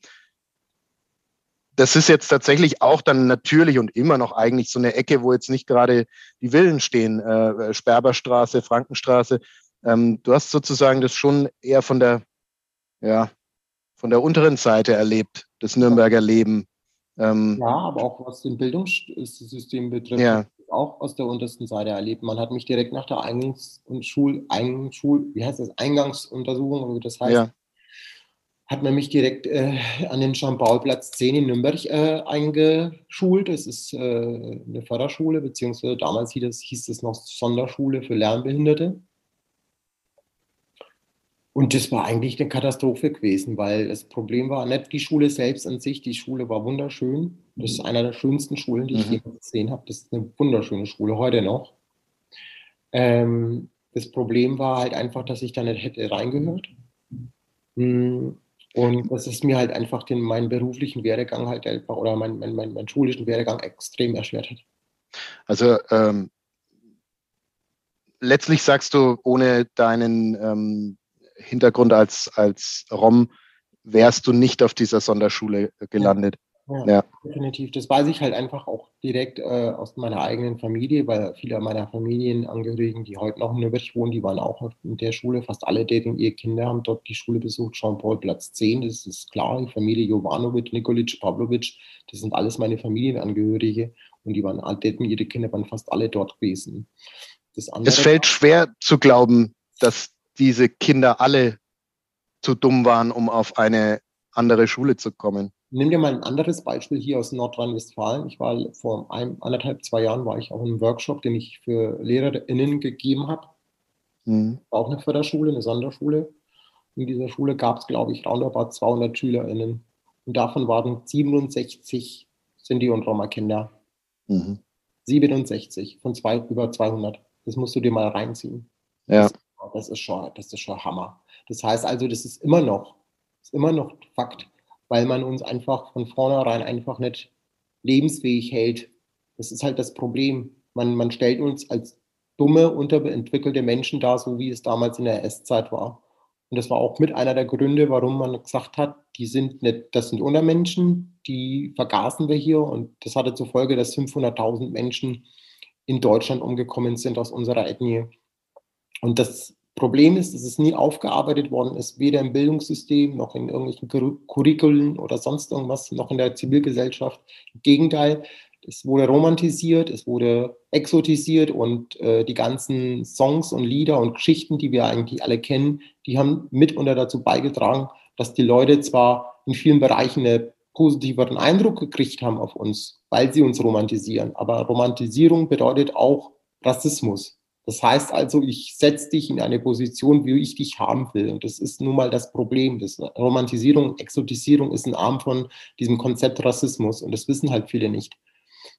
das ist jetzt tatsächlich auch dann natürlich und immer noch eigentlich so eine Ecke, wo jetzt nicht gerade die Villen stehen, äh, Sperberstraße, Frankenstraße. Ähm, du hast sozusagen das schon eher von der, ja, von der unteren Seite erlebt, das Nürnberger Leben. Ähm, ja, aber auch was den Bildungssystem betrifft, ja. auch aus der untersten Seite erlebt. Man hat mich direkt nach der Eingangs- und Schul, Einschul, wie heißt das, Eingangsuntersuchung, das heißt, ja hat man mich direkt äh, an den Jean-Paul-Platz 10 in Nürnberg äh, eingeschult. Das ist äh, eine Förderschule, beziehungsweise damals hieß es, hieß es noch Sonderschule für Lernbehinderte. Und das war eigentlich eine Katastrophe gewesen, weil das Problem war nicht die Schule selbst an sich. Die Schule war wunderschön. Das ist einer der schönsten Schulen, die ich mhm. jemals gesehen habe. Das ist eine wunderschöne Schule, heute noch. Ähm, das Problem war halt einfach, dass ich da nicht hätte reingehört. Hm und das ist mir halt einfach den, meinen beruflichen Werdegang halt einfach oder meinen mein, mein, mein schulischen Werdegang extrem erschwert hat. Also ähm, letztlich sagst du, ohne deinen ähm, Hintergrund als, als Rom wärst du nicht auf dieser Sonderschule gelandet. Ja, ja, definitiv. Das weiß ich halt einfach auch direkt äh, aus meiner eigenen Familie, weil viele meiner Familienangehörigen, die heute noch in Nürnberg wohnen, die waren auch in der Schule. Fast alle, deren ihre Kinder haben dort die Schule besucht. Jean-Paul Platz 10, das ist klar. Die Familie Jovanovic, Nikolic, Pavlovic, das sind alles meine Familienangehörige. Und die waren, deren ihre Kinder waren fast alle dort gewesen. es fällt schwer zu glauben, dass diese Kinder alle zu dumm waren, um auf eine andere Schule zu kommen. Nimm dir mal ein anderes Beispiel hier aus Nordrhein-Westfalen. Ich war vor einem, anderthalb, zwei Jahren war ich auch in einem Workshop, den ich für LehrerInnen gegeben habe. Mhm. Auch eine Förderschule, eine Sonderschule. In dieser Schule gab es, glaube ich, roundabout 200 SchülerInnen. Und davon waren 67 Sinti und Roma-Kinder. Mhm. 67 von zwei, über 200. Das musst du dir mal reinziehen. Ja. Das, das, ist schon, das ist schon Hammer. Das heißt also, das ist immer noch, ist immer noch Fakt weil man uns einfach von vornherein einfach nicht lebensfähig hält. Das ist halt das Problem. Man, man stellt uns als dumme, unterentwickelte Menschen dar, so wie es damals in der S-Zeit war. Und das war auch mit einer der Gründe, warum man gesagt hat, die sind nicht, das sind Untermenschen, die vergaßen wir hier. Und das hatte zur Folge, dass 500.000 Menschen in Deutschland umgekommen sind aus unserer Ethnie. Und das Problem ist, dass es nie aufgearbeitet worden ist, weder im Bildungssystem noch in irgendwelchen Curriculum oder sonst irgendwas, noch in der Zivilgesellschaft. Im Gegenteil, es wurde romantisiert, es wurde exotisiert und äh, die ganzen Songs und Lieder und Geschichten, die wir eigentlich alle kennen, die haben mitunter dazu beigetragen, dass die Leute zwar in vielen Bereichen eine positiveren Eindruck gekriegt haben auf uns, weil sie uns romantisieren. Aber Romantisierung bedeutet auch Rassismus. Das heißt also, ich setze dich in eine Position, wie ich dich haben will. Und das ist nun mal das Problem. Das Romantisierung, Exotisierung ist ein Arm von diesem Konzept Rassismus. Und das wissen halt viele nicht.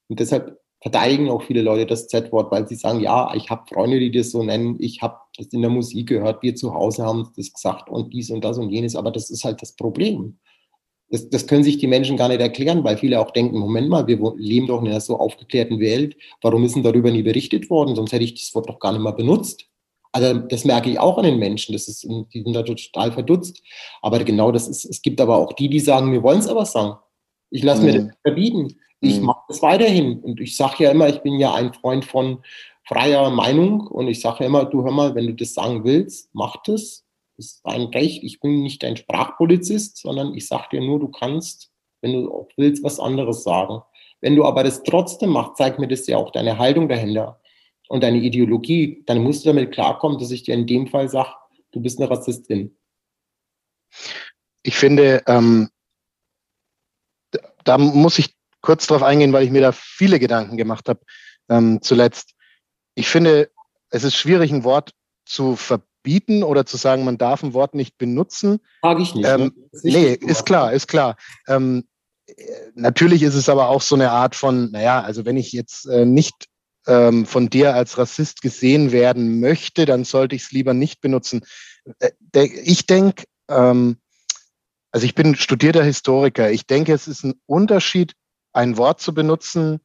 Und deshalb verteidigen auch viele Leute das Z-Wort, weil sie sagen, ja, ich habe Freunde, die das so nennen, ich habe das in der Musik gehört, wir zu Hause haben das gesagt und dies und das und jenes, aber das ist halt das Problem. Das, das können sich die Menschen gar nicht erklären, weil viele auch denken, Moment mal, wir leben doch in einer so aufgeklärten Welt, warum ist denn darüber nie berichtet worden, sonst hätte ich das Wort doch gar nicht mal benutzt. Also das merke ich auch an den Menschen, das ist, die sind da total verdutzt. Aber genau das ist, es gibt aber auch die, die sagen, wir wollen es aber sagen. Ich lasse mhm. mir das verbieten. Ich mhm. mache das weiterhin. Und ich sage ja immer, ich bin ja ein Freund von freier Meinung und ich sage ja immer, du hör mal, wenn du das sagen willst, mach das. Ist dein Recht. Ich bin nicht dein Sprachpolizist, sondern ich sage dir nur, du kannst, wenn du auch willst, was anderes sagen. Wenn du aber das trotzdem machst, zeigt mir das ja auch deine Haltung dahinter und deine Ideologie. Dann musst du damit klarkommen, dass ich dir in dem Fall sage, du bist eine Rassistin. Ich finde, ähm, da muss ich kurz darauf eingehen, weil ich mir da viele Gedanken gemacht habe ähm, zuletzt. Ich finde, es ist schwierig, ein Wort zu verbieten oder zu sagen, man darf ein Wort nicht benutzen. Frage ich nicht. Ähm, ne? ist nicht nee, ist klar, ist klar. Ähm, natürlich ist es aber auch so eine Art von, naja, also wenn ich jetzt äh, nicht ähm, von dir als Rassist gesehen werden möchte, dann sollte ich es lieber nicht benutzen. Äh, ich denke, ähm, also ich bin studierter Historiker. Ich denke, es ist ein Unterschied, ein Wort zu benutzen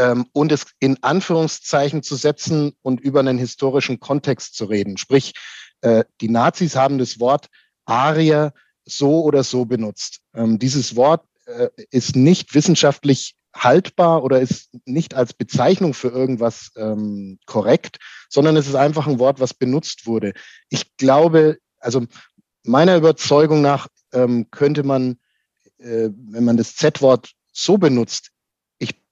ähm, und es in Anführungszeichen zu setzen und über einen historischen Kontext zu reden. Sprich, äh, die Nazis haben das Wort Arier so oder so benutzt. Ähm, dieses Wort äh, ist nicht wissenschaftlich haltbar oder ist nicht als Bezeichnung für irgendwas ähm, korrekt, sondern es ist einfach ein Wort, was benutzt wurde. Ich glaube, also meiner Überzeugung nach ähm, könnte man, äh, wenn man das Z-Wort so benutzt,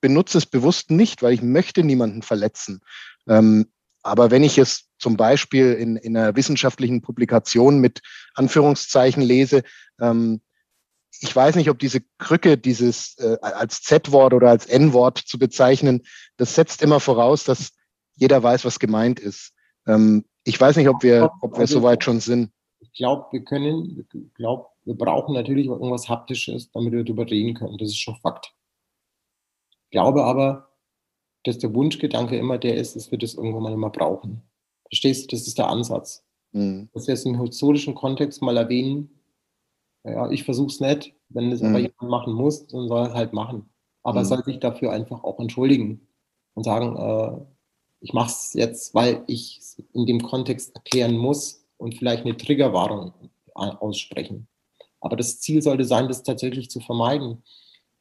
benutze es bewusst nicht, weil ich möchte niemanden verletzen. Ähm, aber wenn ich es zum Beispiel in, in einer wissenschaftlichen Publikation mit Anführungszeichen lese, ähm, ich weiß nicht, ob diese Krücke, dieses äh, als Z-Wort oder als N-Wort zu bezeichnen, das setzt immer voraus, dass jeder weiß, was gemeint ist. Ähm, ich weiß nicht, ob wir, ob wir soweit schon sind. Ich glaube, wir können, ich glaube, wir brauchen natürlich irgendwas Haptisches, damit wir darüber reden können. Das ist schon Fakt. Ich glaube aber, dass der Wunschgedanke immer der ist, dass wir das irgendwann mal immer brauchen. Verstehst du? Das ist der Ansatz. Mhm. Dass wir es im historischen Kontext mal erwähnen. Ja, ich versuche es nicht. Wenn es mhm. aber jemand machen muss, dann soll er es halt machen. Aber mhm. soll sich dafür einfach auch entschuldigen und sagen, äh, ich mache es jetzt, weil ich es in dem Kontext erklären muss und vielleicht eine Triggerwarnung aussprechen. Aber das Ziel sollte sein, das tatsächlich zu vermeiden.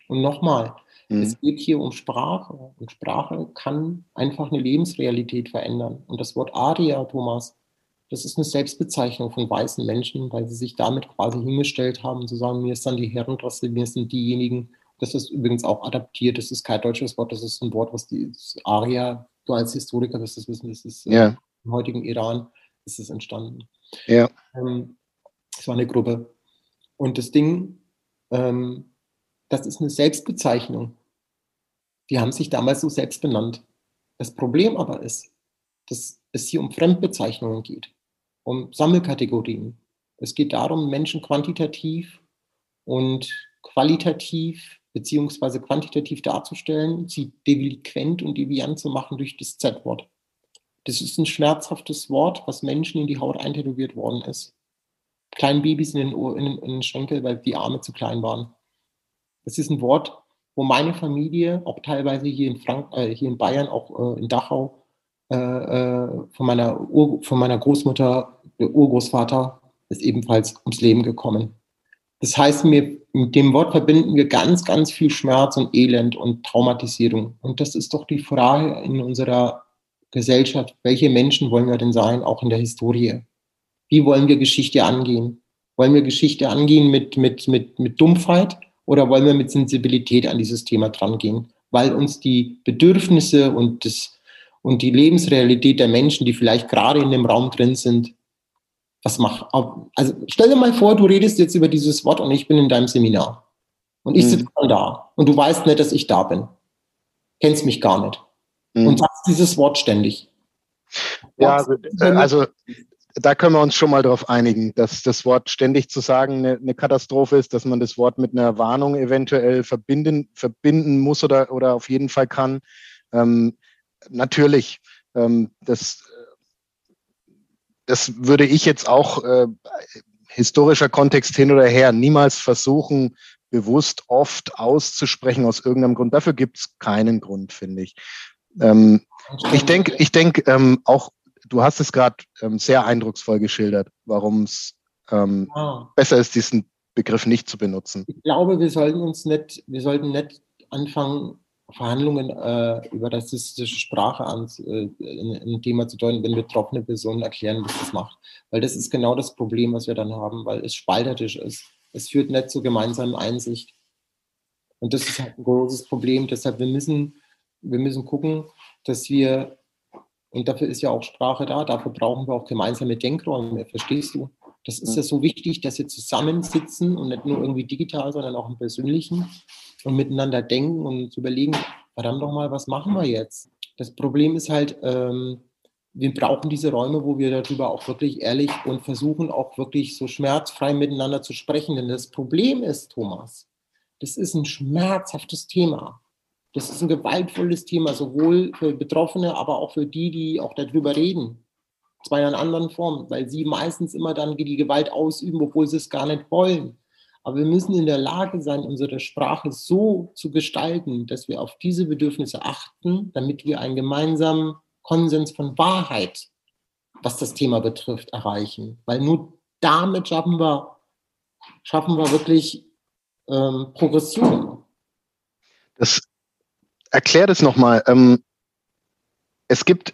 Und nochmal, mhm. es geht hier um Sprache. Und Sprache kann einfach eine Lebensrealität verändern. Und das Wort Aria, Thomas, das ist eine Selbstbezeichnung von weißen Menschen, weil sie sich damit quasi hingestellt haben, zu sagen, mir ist dann die Herrenrasse, mir sind diejenigen. Das ist übrigens auch adaptiert. Das ist kein deutsches Wort, das ist ein Wort, was die Aria, du als Historiker wirst das wissen, das ist äh, ja. im heutigen Iran ist es entstanden. Ja. Ähm, es war eine Gruppe und das Ding, ähm, das ist eine Selbstbezeichnung. Die haben sich damals so selbst benannt. Das Problem aber ist, dass es hier um Fremdbezeichnungen geht, um Sammelkategorien. Es geht darum, Menschen quantitativ und qualitativ beziehungsweise quantitativ darzustellen, sie delinquent und deviant zu machen durch das Z-Wort. Das ist ein schmerzhaftes Wort, was Menschen in die Haut eintätowiert worden ist kleinen Babys in den, in, in den Schenkel, weil die Arme zu klein waren. Das ist ein Wort, wo meine Familie, auch teilweise hier in, Frank äh, hier in Bayern, auch äh, in Dachau, äh, äh, von, meiner Ur von meiner Großmutter, der Urgroßvater, ist ebenfalls ums Leben gekommen. Das heißt, wir, mit dem Wort verbinden wir ganz, ganz viel Schmerz und Elend und Traumatisierung. Und das ist doch die Frage in unserer Gesellschaft, welche Menschen wollen wir denn sein, auch in der Historie? wie wollen wir Geschichte angehen? Wollen wir Geschichte angehen mit, mit, mit, mit Dumpfheit oder wollen wir mit Sensibilität an dieses Thema drangehen? Weil uns die Bedürfnisse und, das, und die Lebensrealität der Menschen, die vielleicht gerade in dem Raum drin sind, was macht. Also stell dir mal vor, du redest jetzt über dieses Wort und ich bin in deinem Seminar. Und ich mhm. sitze dann da. Und du weißt nicht, dass ich da bin. Kennst mich gar nicht. Mhm. Und sagst dieses Wort ständig. Ja, also, äh, also da können wir uns schon mal darauf einigen, dass das Wort ständig zu sagen eine, eine, Katastrophe ist, dass man das Wort mit einer Warnung eventuell verbinden, verbinden muss oder, oder auf jeden Fall kann. Ähm, natürlich, ähm, das, das würde ich jetzt auch äh, historischer Kontext hin oder her niemals versuchen, bewusst oft auszusprechen aus irgendeinem Grund. Dafür gibt es keinen Grund, finde ich. Ähm, ich denke, ich denk, ähm, auch du hast es gerade ähm, sehr eindrucksvoll geschildert, warum es ähm, ah. besser ist, diesen Begriff nicht zu benutzen. Ich glaube, wir sollten uns nicht, wir sollten nicht anfangen, Verhandlungen äh, über rassistische Sprache an, äh, ein Thema zu deuten, wenn betroffene Personen erklären, was das macht. Weil das ist genau das Problem, was wir dann haben, weil es spalterisch ist. Es führt nicht zu gemeinsamen Einsicht. Und das ist halt ein großes Problem. Deshalb, wir müssen, wir müssen gucken, dass wir und dafür ist ja auch Sprache da, dafür brauchen wir auch gemeinsame Denkräume, verstehst du? Das ist ja so wichtig, dass wir zusammensitzen und nicht nur irgendwie digital, sondern auch im Persönlichen und miteinander denken und überlegen, verdammt doch mal, was machen wir jetzt? Das Problem ist halt, ähm, wir brauchen diese Räume, wo wir darüber auch wirklich ehrlich und versuchen auch wirklich so schmerzfrei miteinander zu sprechen. Denn das Problem ist, Thomas, das ist ein schmerzhaftes Thema. Das ist ein gewaltvolles Thema, sowohl für Betroffene, aber auch für die, die auch darüber reden. Zwar in einer anderen Form, weil sie meistens immer dann die Gewalt ausüben, obwohl sie es gar nicht wollen. Aber wir müssen in der Lage sein, unsere Sprache so zu gestalten, dass wir auf diese Bedürfnisse achten, damit wir einen gemeinsamen Konsens von Wahrheit, was das Thema betrifft, erreichen. Weil nur damit schaffen wir, schaffen wir wirklich ähm, Progression. Das erklär das nochmal. Ähm, es gibt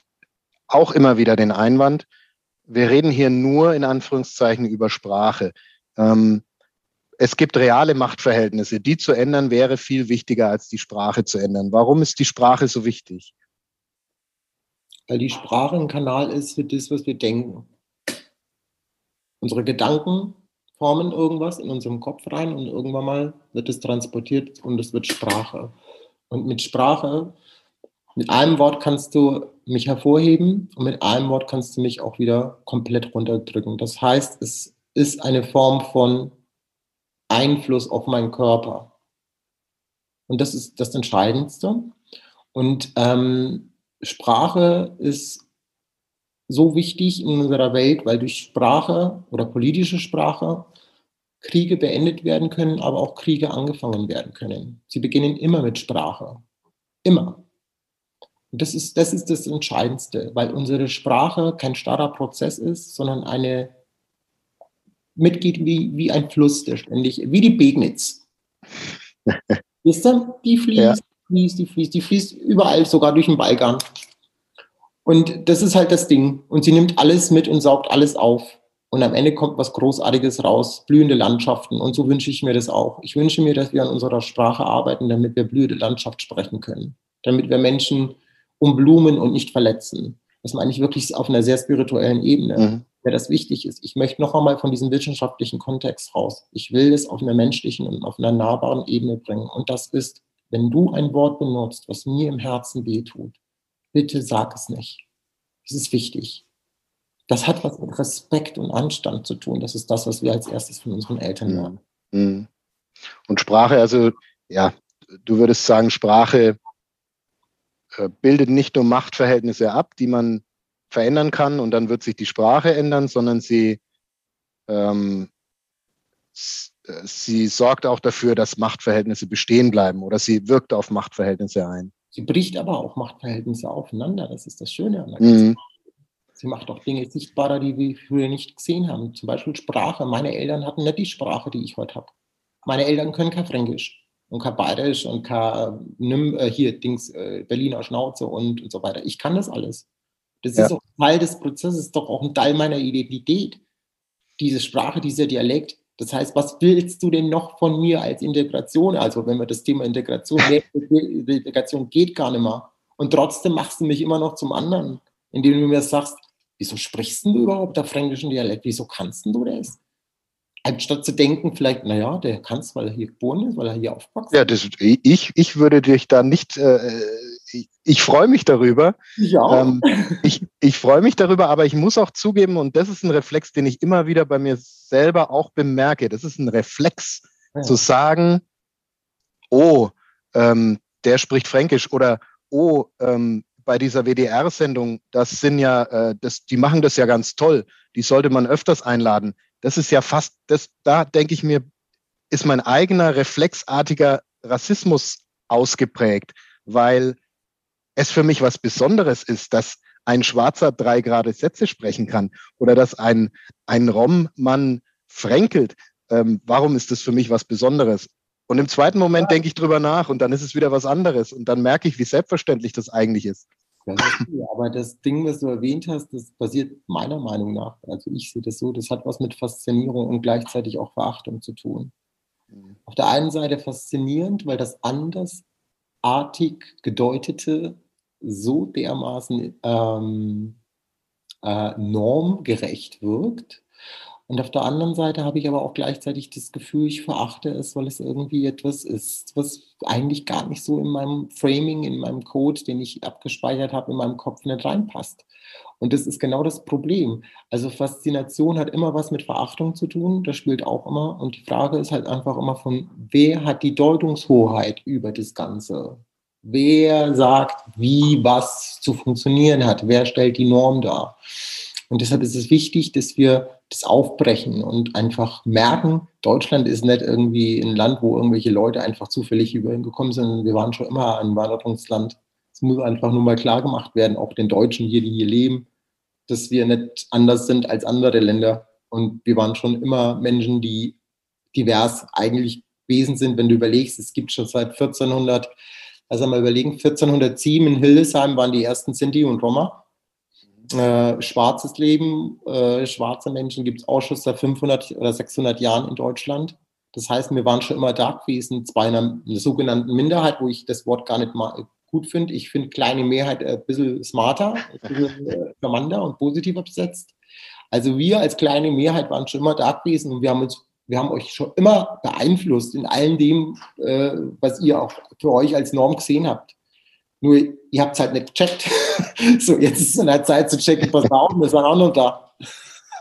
auch immer wieder den Einwand, wir reden hier nur in Anführungszeichen über Sprache. Ähm, es gibt reale Machtverhältnisse. Die zu ändern wäre viel wichtiger als die Sprache zu ändern. Warum ist die Sprache so wichtig? Weil die Sprache ein Kanal ist für das, was wir denken. Unsere Gedanken formen irgendwas in unserem Kopf rein und irgendwann mal wird es transportiert und es wird Sprache. Und mit Sprache, mit einem Wort kannst du mich hervorheben und mit einem Wort kannst du mich auch wieder komplett runterdrücken. Das heißt, es ist eine Form von Einfluss auf meinen Körper. Und das ist das Entscheidendste. Und ähm, Sprache ist so wichtig in unserer Welt, weil durch Sprache oder politische Sprache Kriege beendet werden können, aber auch Kriege angefangen werden können. Sie beginnen immer mit Sprache. Immer. Und das ist, das ist das Entscheidendste, weil unsere Sprache kein starrer Prozess ist, sondern eine mitgeht wie, wie ein Fluss, der ständig, wie die Begnitz. Wisst ihr? Die fließt, ja. fließt, die fließt, die fließt überall, sogar durch den Balkan. Und das ist halt das Ding. Und sie nimmt alles mit und saugt alles auf. Und am Ende kommt was Großartiges raus, blühende Landschaften. Und so wünsche ich mir das auch. Ich wünsche mir, dass wir an unserer Sprache arbeiten, damit wir blühende Landschaft sprechen können. Damit wir Menschen umblumen und nicht verletzen. Das meine ich wirklich auf einer sehr spirituellen Ebene, mhm. der das wichtig ist. Ich möchte noch einmal von diesem wissenschaftlichen Kontext raus. Ich will es auf einer menschlichen und auf einer nahbaren Ebene bringen. Und das ist, wenn du ein Wort benutzt, was mir im Herzen wehtut, bitte sag es nicht. Das ist wichtig das hat was mit Respekt und Anstand zu tun. Das ist das, was wir als erstes von unseren Eltern mhm. lernen. Mhm. Und Sprache, also ja, du würdest sagen, Sprache äh, bildet nicht nur Machtverhältnisse ab, die man verändern kann und dann wird sich die Sprache ändern, sondern sie, ähm, äh, sie sorgt auch dafür, dass Machtverhältnisse bestehen bleiben oder sie wirkt auf Machtverhältnisse ein. Sie bricht aber auch Machtverhältnisse aufeinander. Das ist das Schöne an der ganzen mhm. Sie macht auch Dinge sichtbarer, die wir früher nicht gesehen haben. Zum Beispiel Sprache. Meine Eltern hatten nicht die Sprache, die ich heute habe. Meine Eltern können kein Fränkisch und kein Bayerisch und kein nimm, äh, hier Dings äh, Berliner Schnauze und, und so weiter. Ich kann das alles. Das ja. ist auch Teil des Prozesses, doch auch ein Teil meiner Identität. Diese Sprache, dieser Dialekt. Das heißt, was willst du denn noch von mir als Integration? Also, wenn wir das Thema Integration, Integration geht gar nicht mehr. Und trotzdem machst du mich immer noch zum anderen, indem du mir sagst, Wieso sprichst du überhaupt der fränkischen Dialekt? Wieso kannst du das? Anstatt zu denken, vielleicht, naja, der kann es, weil er hier geboren ist, weil er hier aufwächst. Ja, das, ich, ich würde dich da nicht, äh, ich, ich freue mich darüber. Ich auch. Ähm, ich ich freue mich darüber, aber ich muss auch zugeben, und das ist ein Reflex, den ich immer wieder bei mir selber auch bemerke, das ist ein Reflex, ja. zu sagen, oh, ähm, der spricht Fränkisch oder oh, ähm, bei dieser WDR-Sendung, das sind ja, äh, das, die machen das ja ganz toll, die sollte man öfters einladen das ist ja fast, das, da denke ich mir, ist mein eigener reflexartiger Rassismus ausgeprägt, weil es für mich was Besonderes ist, dass ein Schwarzer drei gerade Sätze sprechen kann oder dass ein, ein Rom-Mann fränkelt. Ähm, warum ist das für mich was Besonderes? Und im zweiten Moment denke ich drüber nach und dann ist es wieder was anderes und dann merke ich, wie selbstverständlich das eigentlich ist. Das ist aber das Ding, was du erwähnt hast, das basiert meiner Meinung nach, also ich sehe das so, das hat was mit Faszinierung und gleichzeitig auch Verachtung zu tun. Mhm. Auf der einen Seite faszinierend, weil das andersartig gedeutete so dermaßen ähm, äh, normgerecht wirkt, und auf der anderen Seite habe ich aber auch gleichzeitig das Gefühl, ich verachte es, weil es irgendwie etwas ist, was eigentlich gar nicht so in meinem Framing, in meinem Code, den ich abgespeichert habe, in meinem Kopf nicht reinpasst. Und das ist genau das Problem. Also Faszination hat immer was mit Verachtung zu tun, das spielt auch immer. Und die Frage ist halt einfach immer von, wer hat die Deutungshoheit über das Ganze? Wer sagt, wie was zu funktionieren hat? Wer stellt die Norm dar? Und deshalb ist es wichtig, dass wir das aufbrechen und einfach merken, Deutschland ist nicht irgendwie ein Land, wo irgendwelche Leute einfach zufällig überhin gekommen sind. Wir waren schon immer ein Wanderungsland. Es muss einfach nur mal klar gemacht werden, auch den Deutschen hier, die hier leben, dass wir nicht anders sind als andere Länder. Und wir waren schon immer Menschen, die divers eigentlich gewesen sind. Wenn du überlegst, es gibt schon seit 1400, also mal überlegen, 1407 in Hildesheim waren die ersten Sinti und Roma äh, schwarzes Leben, äh, schwarze Menschen gibt es auch schon seit 500 oder 600 Jahren in Deutschland. Das heißt, wir waren schon immer da gewesen, bei einer, einer sogenannten Minderheit, wo ich das Wort gar nicht mal gut finde. Ich finde kleine Mehrheit ein bisschen smarter, ein bisschen äh, und positiver besetzt. Also wir als kleine Mehrheit waren schon immer da gewesen und wir haben uns wir haben euch schon immer beeinflusst in allem dem, äh, was ihr auch für euch als Norm gesehen habt. Nur ihr habt es halt nicht gecheckt. so, jetzt ist es in der Zeit zu checken, pass mal auf, wir sind auch noch da.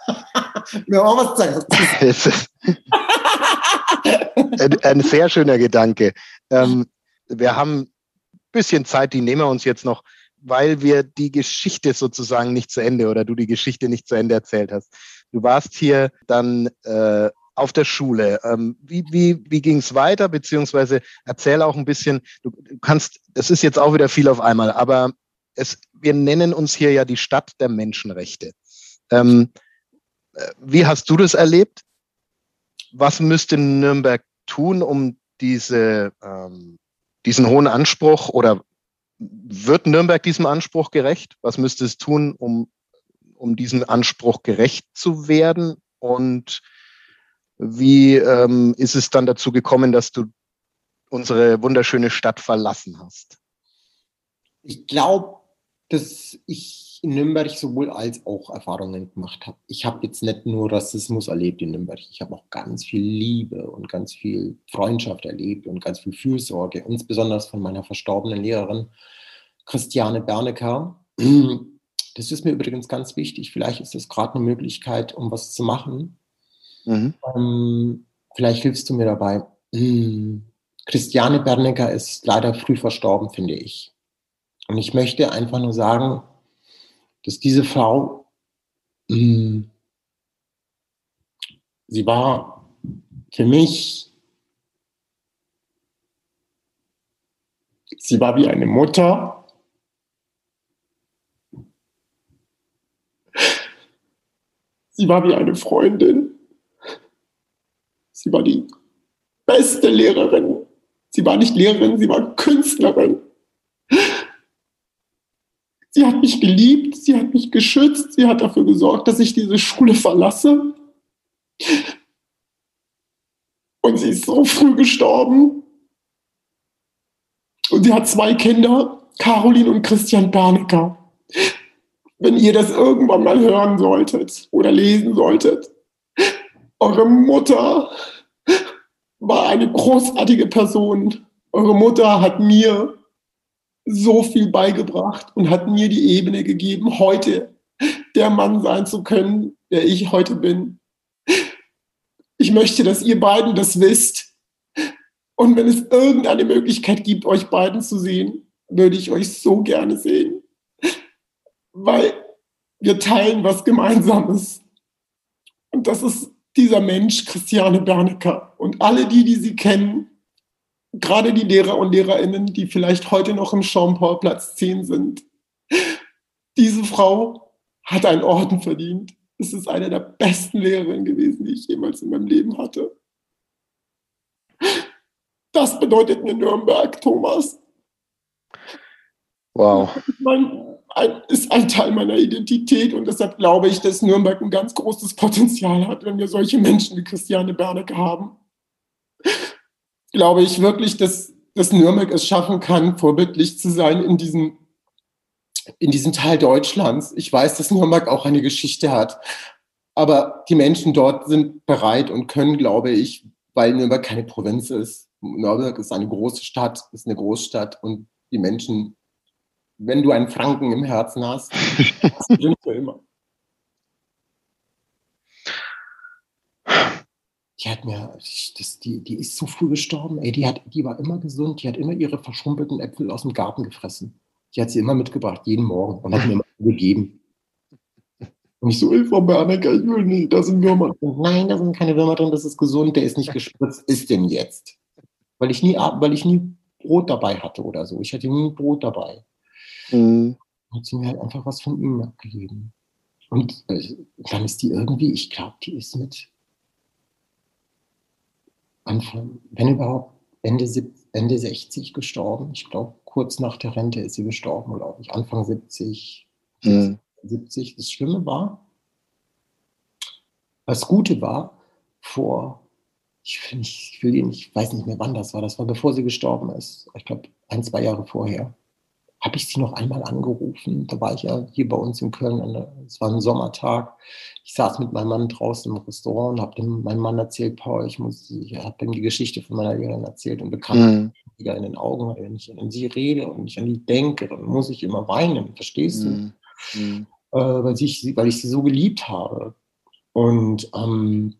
wir haben auch was zu ein, ein sehr schöner Gedanke. Ähm, wir haben ein bisschen Zeit, die nehmen wir uns jetzt noch, weil wir die Geschichte sozusagen nicht zu Ende oder du die Geschichte nicht zu Ende erzählt hast. Du warst hier dann äh, auf der Schule. Ähm, wie wie, wie ging es weiter? Beziehungsweise erzähl auch ein bisschen, du kannst, es ist jetzt auch wieder viel auf einmal, aber es, wir nennen uns hier ja die Stadt der Menschenrechte. Ähm, äh, wie hast du das erlebt? Was müsste Nürnberg tun, um diese, ähm, diesen hohen Anspruch oder wird Nürnberg diesem Anspruch gerecht? Was müsste es tun, um, um diesem Anspruch gerecht zu werden? Und wie ähm, ist es dann dazu gekommen, dass du unsere wunderschöne Stadt verlassen hast? Ich glaube, dass ich in Nürnberg sowohl als auch Erfahrungen gemacht habe. Ich habe jetzt nicht nur Rassismus erlebt in Nürnberg, ich habe auch ganz viel Liebe und ganz viel Freundschaft erlebt und ganz viel Fürsorge, insbesondere von meiner verstorbenen Lehrerin Christiane Bernecker. Das ist mir übrigens ganz wichtig. Vielleicht ist das gerade eine Möglichkeit, um was zu machen, Mhm. Ähm, vielleicht hilfst du mir dabei. Hm. Christiane Bernecker ist leider früh verstorben, finde ich. Und ich möchte einfach nur sagen, dass diese Frau, hm, sie war für mich, sie war wie eine Mutter. Sie war wie eine Freundin. Sie war die beste Lehrerin. Sie war nicht Lehrerin, sie war Künstlerin. Sie hat mich geliebt, sie hat mich geschützt, sie hat dafür gesorgt, dass ich diese Schule verlasse. Und sie ist so früh gestorben. Und sie hat zwei Kinder, Caroline und Christian Bernecker. Wenn ihr das irgendwann mal hören solltet oder lesen solltet, eure Mutter war eine großartige Person. Eure Mutter hat mir so viel beigebracht und hat mir die Ebene gegeben, heute der Mann sein zu können, der ich heute bin. Ich möchte, dass ihr beiden das wisst. Und wenn es irgendeine Möglichkeit gibt, euch beiden zu sehen, würde ich euch so gerne sehen. Weil wir teilen was Gemeinsames. Und das ist dieser Mensch, Christiane Bernecker. Und alle die, die sie kennen, gerade die Lehrer und Lehrerinnen, die vielleicht heute noch im Jean-Paul Platz 10 sind, diese Frau hat einen Orden verdient. Es ist eine der besten Lehrerinnen gewesen, die ich jemals in meinem Leben hatte. Das bedeutet mir Nürnberg, Thomas. Wow. Mein, ein, ist ein Teil meiner Identität und deshalb glaube ich, dass Nürnberg ein ganz großes Potenzial hat, wenn wir solche Menschen wie Christiane Bernecke haben. Glaube ich wirklich, dass, dass Nürnberg es schaffen kann, vorbildlich zu sein in diesem, in diesem Teil Deutschlands. Ich weiß, dass Nürnberg auch eine Geschichte hat, aber die Menschen dort sind bereit und können, glaube ich, weil Nürnberg keine Provinz ist. Nürnberg ist eine große Stadt, ist eine Großstadt und die Menschen wenn du einen Franken im Herzen hast, sind für immer. Die hat mir, das, die, die ist so früh gestorben, ey, die, hat, die war immer gesund, die hat immer ihre verschrumpelten Äpfel aus dem Garten gefressen. Die hat sie immer mitgebracht, jeden Morgen und hat mir immer gegeben. Und ich so, Frau Bernecker, ich will nicht, da sind Würmer drin. Nein, da sind keine Würmer drin, das ist gesund, der ist nicht gespritzt. Ist denn jetzt? Weil ich nie, weil ich nie Brot dabei hatte oder so. Ich hatte nie Brot dabei. Mhm. Hat sie mir halt einfach was von ihm abgegeben. Und äh, dann ist die irgendwie, ich glaube, die ist mit Anfang, wenn überhaupt, Ende, Ende 60 gestorben. Ich glaube, kurz nach der Rente ist sie gestorben, glaube ich. Anfang 70, mhm. 70. Das Schlimme war, das Gute war, vor, ich, ich, will, ich weiß nicht mehr, wann das war, das war bevor sie gestorben ist. Ich glaube, ein, zwei Jahre vorher habe ich sie noch einmal angerufen. Da war ich ja hier bei uns in Köln. Es war ein Sommertag. Ich saß mit meinem Mann draußen im Restaurant und habe dem meinem Mann erzählt, Paul, ich muss, ich habe ihm die Geschichte von meiner Lehrerin erzählt und bekam mhm. wieder in den Augen, wenn ich an sie rede und ich an die denke, dann muss ich immer weinen, verstehst mhm. du? Mhm. Äh, weil, ich, weil ich sie so geliebt habe. Und ähm,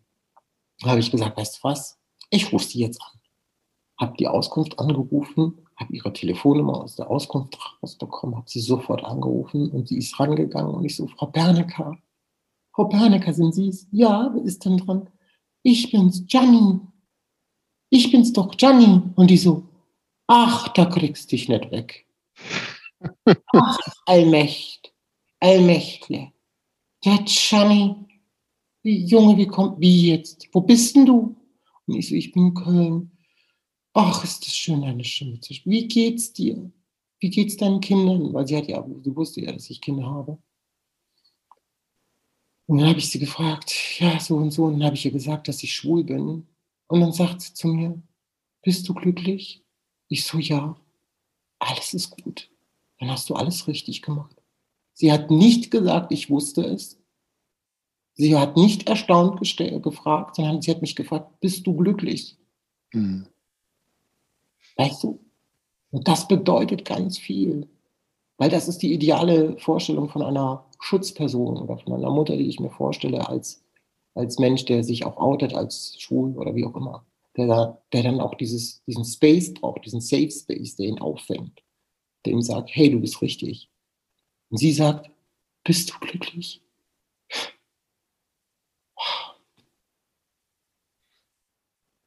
habe ich gesagt, weißt du was? Ich rufe sie jetzt an. Habe die Auskunft angerufen habe ihre Telefonnummer aus der Auskunft rausbekommen, habe sie sofort angerufen und sie ist rangegangen und ich so, Frau Bernecker, Frau Bernecker, sind Sie es? Ja, wer ist denn dran? Ich bin's, Gianni. Ich bin's doch, Gianni. Und die so, ach, da kriegst du dich nicht weg. ach, Allmächt, Allmächtle. Der Gianni, wie Junge, wie kommt, wie jetzt? Wo bist denn du? Und ich so, ich bin in Köln. Ach, ist das schön, eine Stimme zu sprechen. Wie geht's dir? Wie geht's deinen Kindern? Weil sie hat ja, sie wusste ja, dass ich Kinder habe. Und dann habe ich sie gefragt, ja, so und so. Und dann habe ich ihr gesagt, dass ich schwul bin. Und dann sagt sie zu mir, bist du glücklich? Ich so, ja. Alles ist gut. Dann hast du alles richtig gemacht. Sie hat nicht gesagt, ich wusste es. Sie hat nicht erstaunt gefragt, sondern sie hat mich gefragt, bist du glücklich? Mhm. Weißt du? Und das bedeutet ganz viel. Weil das ist die ideale Vorstellung von einer Schutzperson oder von einer Mutter, die ich mir vorstelle als, als Mensch, der sich auch outet als schwul oder wie auch immer. Der, der dann auch dieses, diesen Space braucht, diesen Safe Space, der ihn auffängt. Der ihm sagt, hey, du bist richtig. Und sie sagt, bist du glücklich?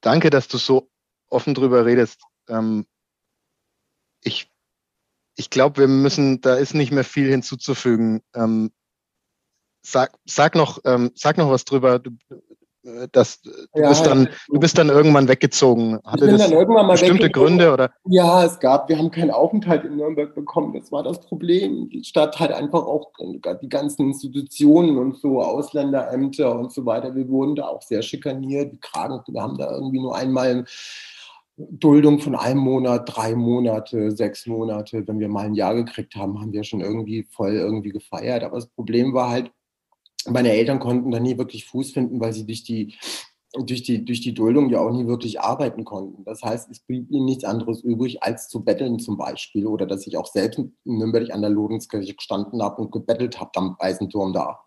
Danke, dass du so offen drüber redest ähm, ich, ich glaube, wir müssen, da ist nicht mehr viel hinzuzufügen. Ähm, sag, sag, noch, ähm, sag noch was drüber. Du, äh, das, du, ja, bist dann, du bist dann irgendwann weggezogen. Hatte das bestimmte Gründe? Oder? Ja, es gab, wir haben keinen Aufenthalt in Nürnberg bekommen. Das war das Problem. Die Stadt hat einfach auch die ganzen Institutionen und so, Ausländerämter und so weiter. Wir wurden da auch sehr schikaniert. Wir haben da irgendwie nur einmal Duldung von einem Monat, drei Monate, sechs Monate. Wenn wir mal ein Jahr gekriegt haben, haben wir schon irgendwie voll irgendwie gefeiert. Aber das Problem war halt, meine Eltern konnten da nie wirklich Fuß finden, weil sie durch die, durch die, durch die Duldung ja auch nie wirklich arbeiten konnten. Das heißt, es blieb ihnen nichts anderes übrig, als zu betteln zum Beispiel. Oder dass ich auch selbst in Nürnberg an der Lorenskirche gestanden habe und gebettelt habe am Eisenturm da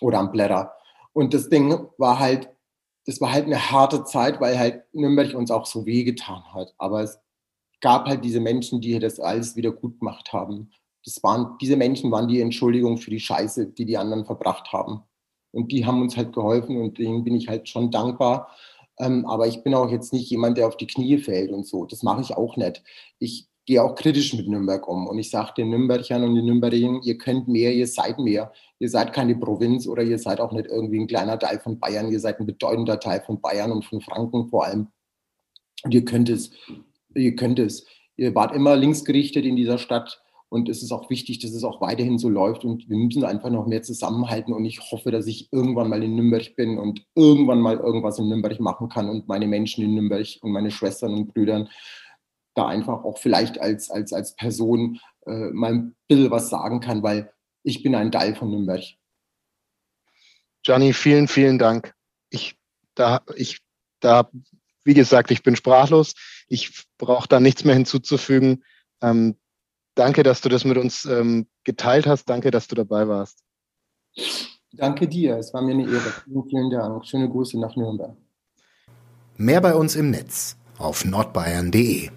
oder am Blätter. Und das Ding war halt, das war halt eine harte Zeit, weil halt Nürnberg uns auch so wehgetan hat. Aber es gab halt diese Menschen, die das alles wieder gut gemacht haben. Das waren, diese Menschen waren die Entschuldigung für die Scheiße, die die anderen verbracht haben. Und die haben uns halt geholfen und denen bin ich halt schon dankbar. Ähm, aber ich bin auch jetzt nicht jemand, der auf die Knie fällt und so. Das mache ich auch nicht. Ich gehe auch kritisch mit Nürnberg um. Und ich sage den Nürnbergern und den Nürnbergern, ihr könnt mehr, ihr seid mehr. Ihr seid keine Provinz oder ihr seid auch nicht irgendwie ein kleiner Teil von Bayern. Ihr seid ein bedeutender Teil von Bayern und von Franken vor allem. Und ihr könnt es. Ihr könnt es. Ihr wart immer linksgerichtet in dieser Stadt. Und es ist auch wichtig, dass es auch weiterhin so läuft. Und wir müssen einfach noch mehr zusammenhalten. Und ich hoffe, dass ich irgendwann mal in Nürnberg bin und irgendwann mal irgendwas in Nürnberg machen kann und meine Menschen in Nürnberg und meine Schwestern und Brüdern da einfach auch vielleicht als, als, als Person äh, mal ein bisschen was sagen kann, weil ich bin ein Teil von Nürnberg. Gianni, vielen, vielen Dank. Ich, da, ich, da, wie gesagt, ich bin sprachlos. Ich brauche da nichts mehr hinzuzufügen. Ähm, danke, dass du das mit uns ähm, geteilt hast. Danke, dass du dabei warst. Danke dir. Es war mir eine Ehre. Vielen, vielen Dank. Schöne Grüße nach Nürnberg. Mehr bei uns im Netz auf nordbayern.de.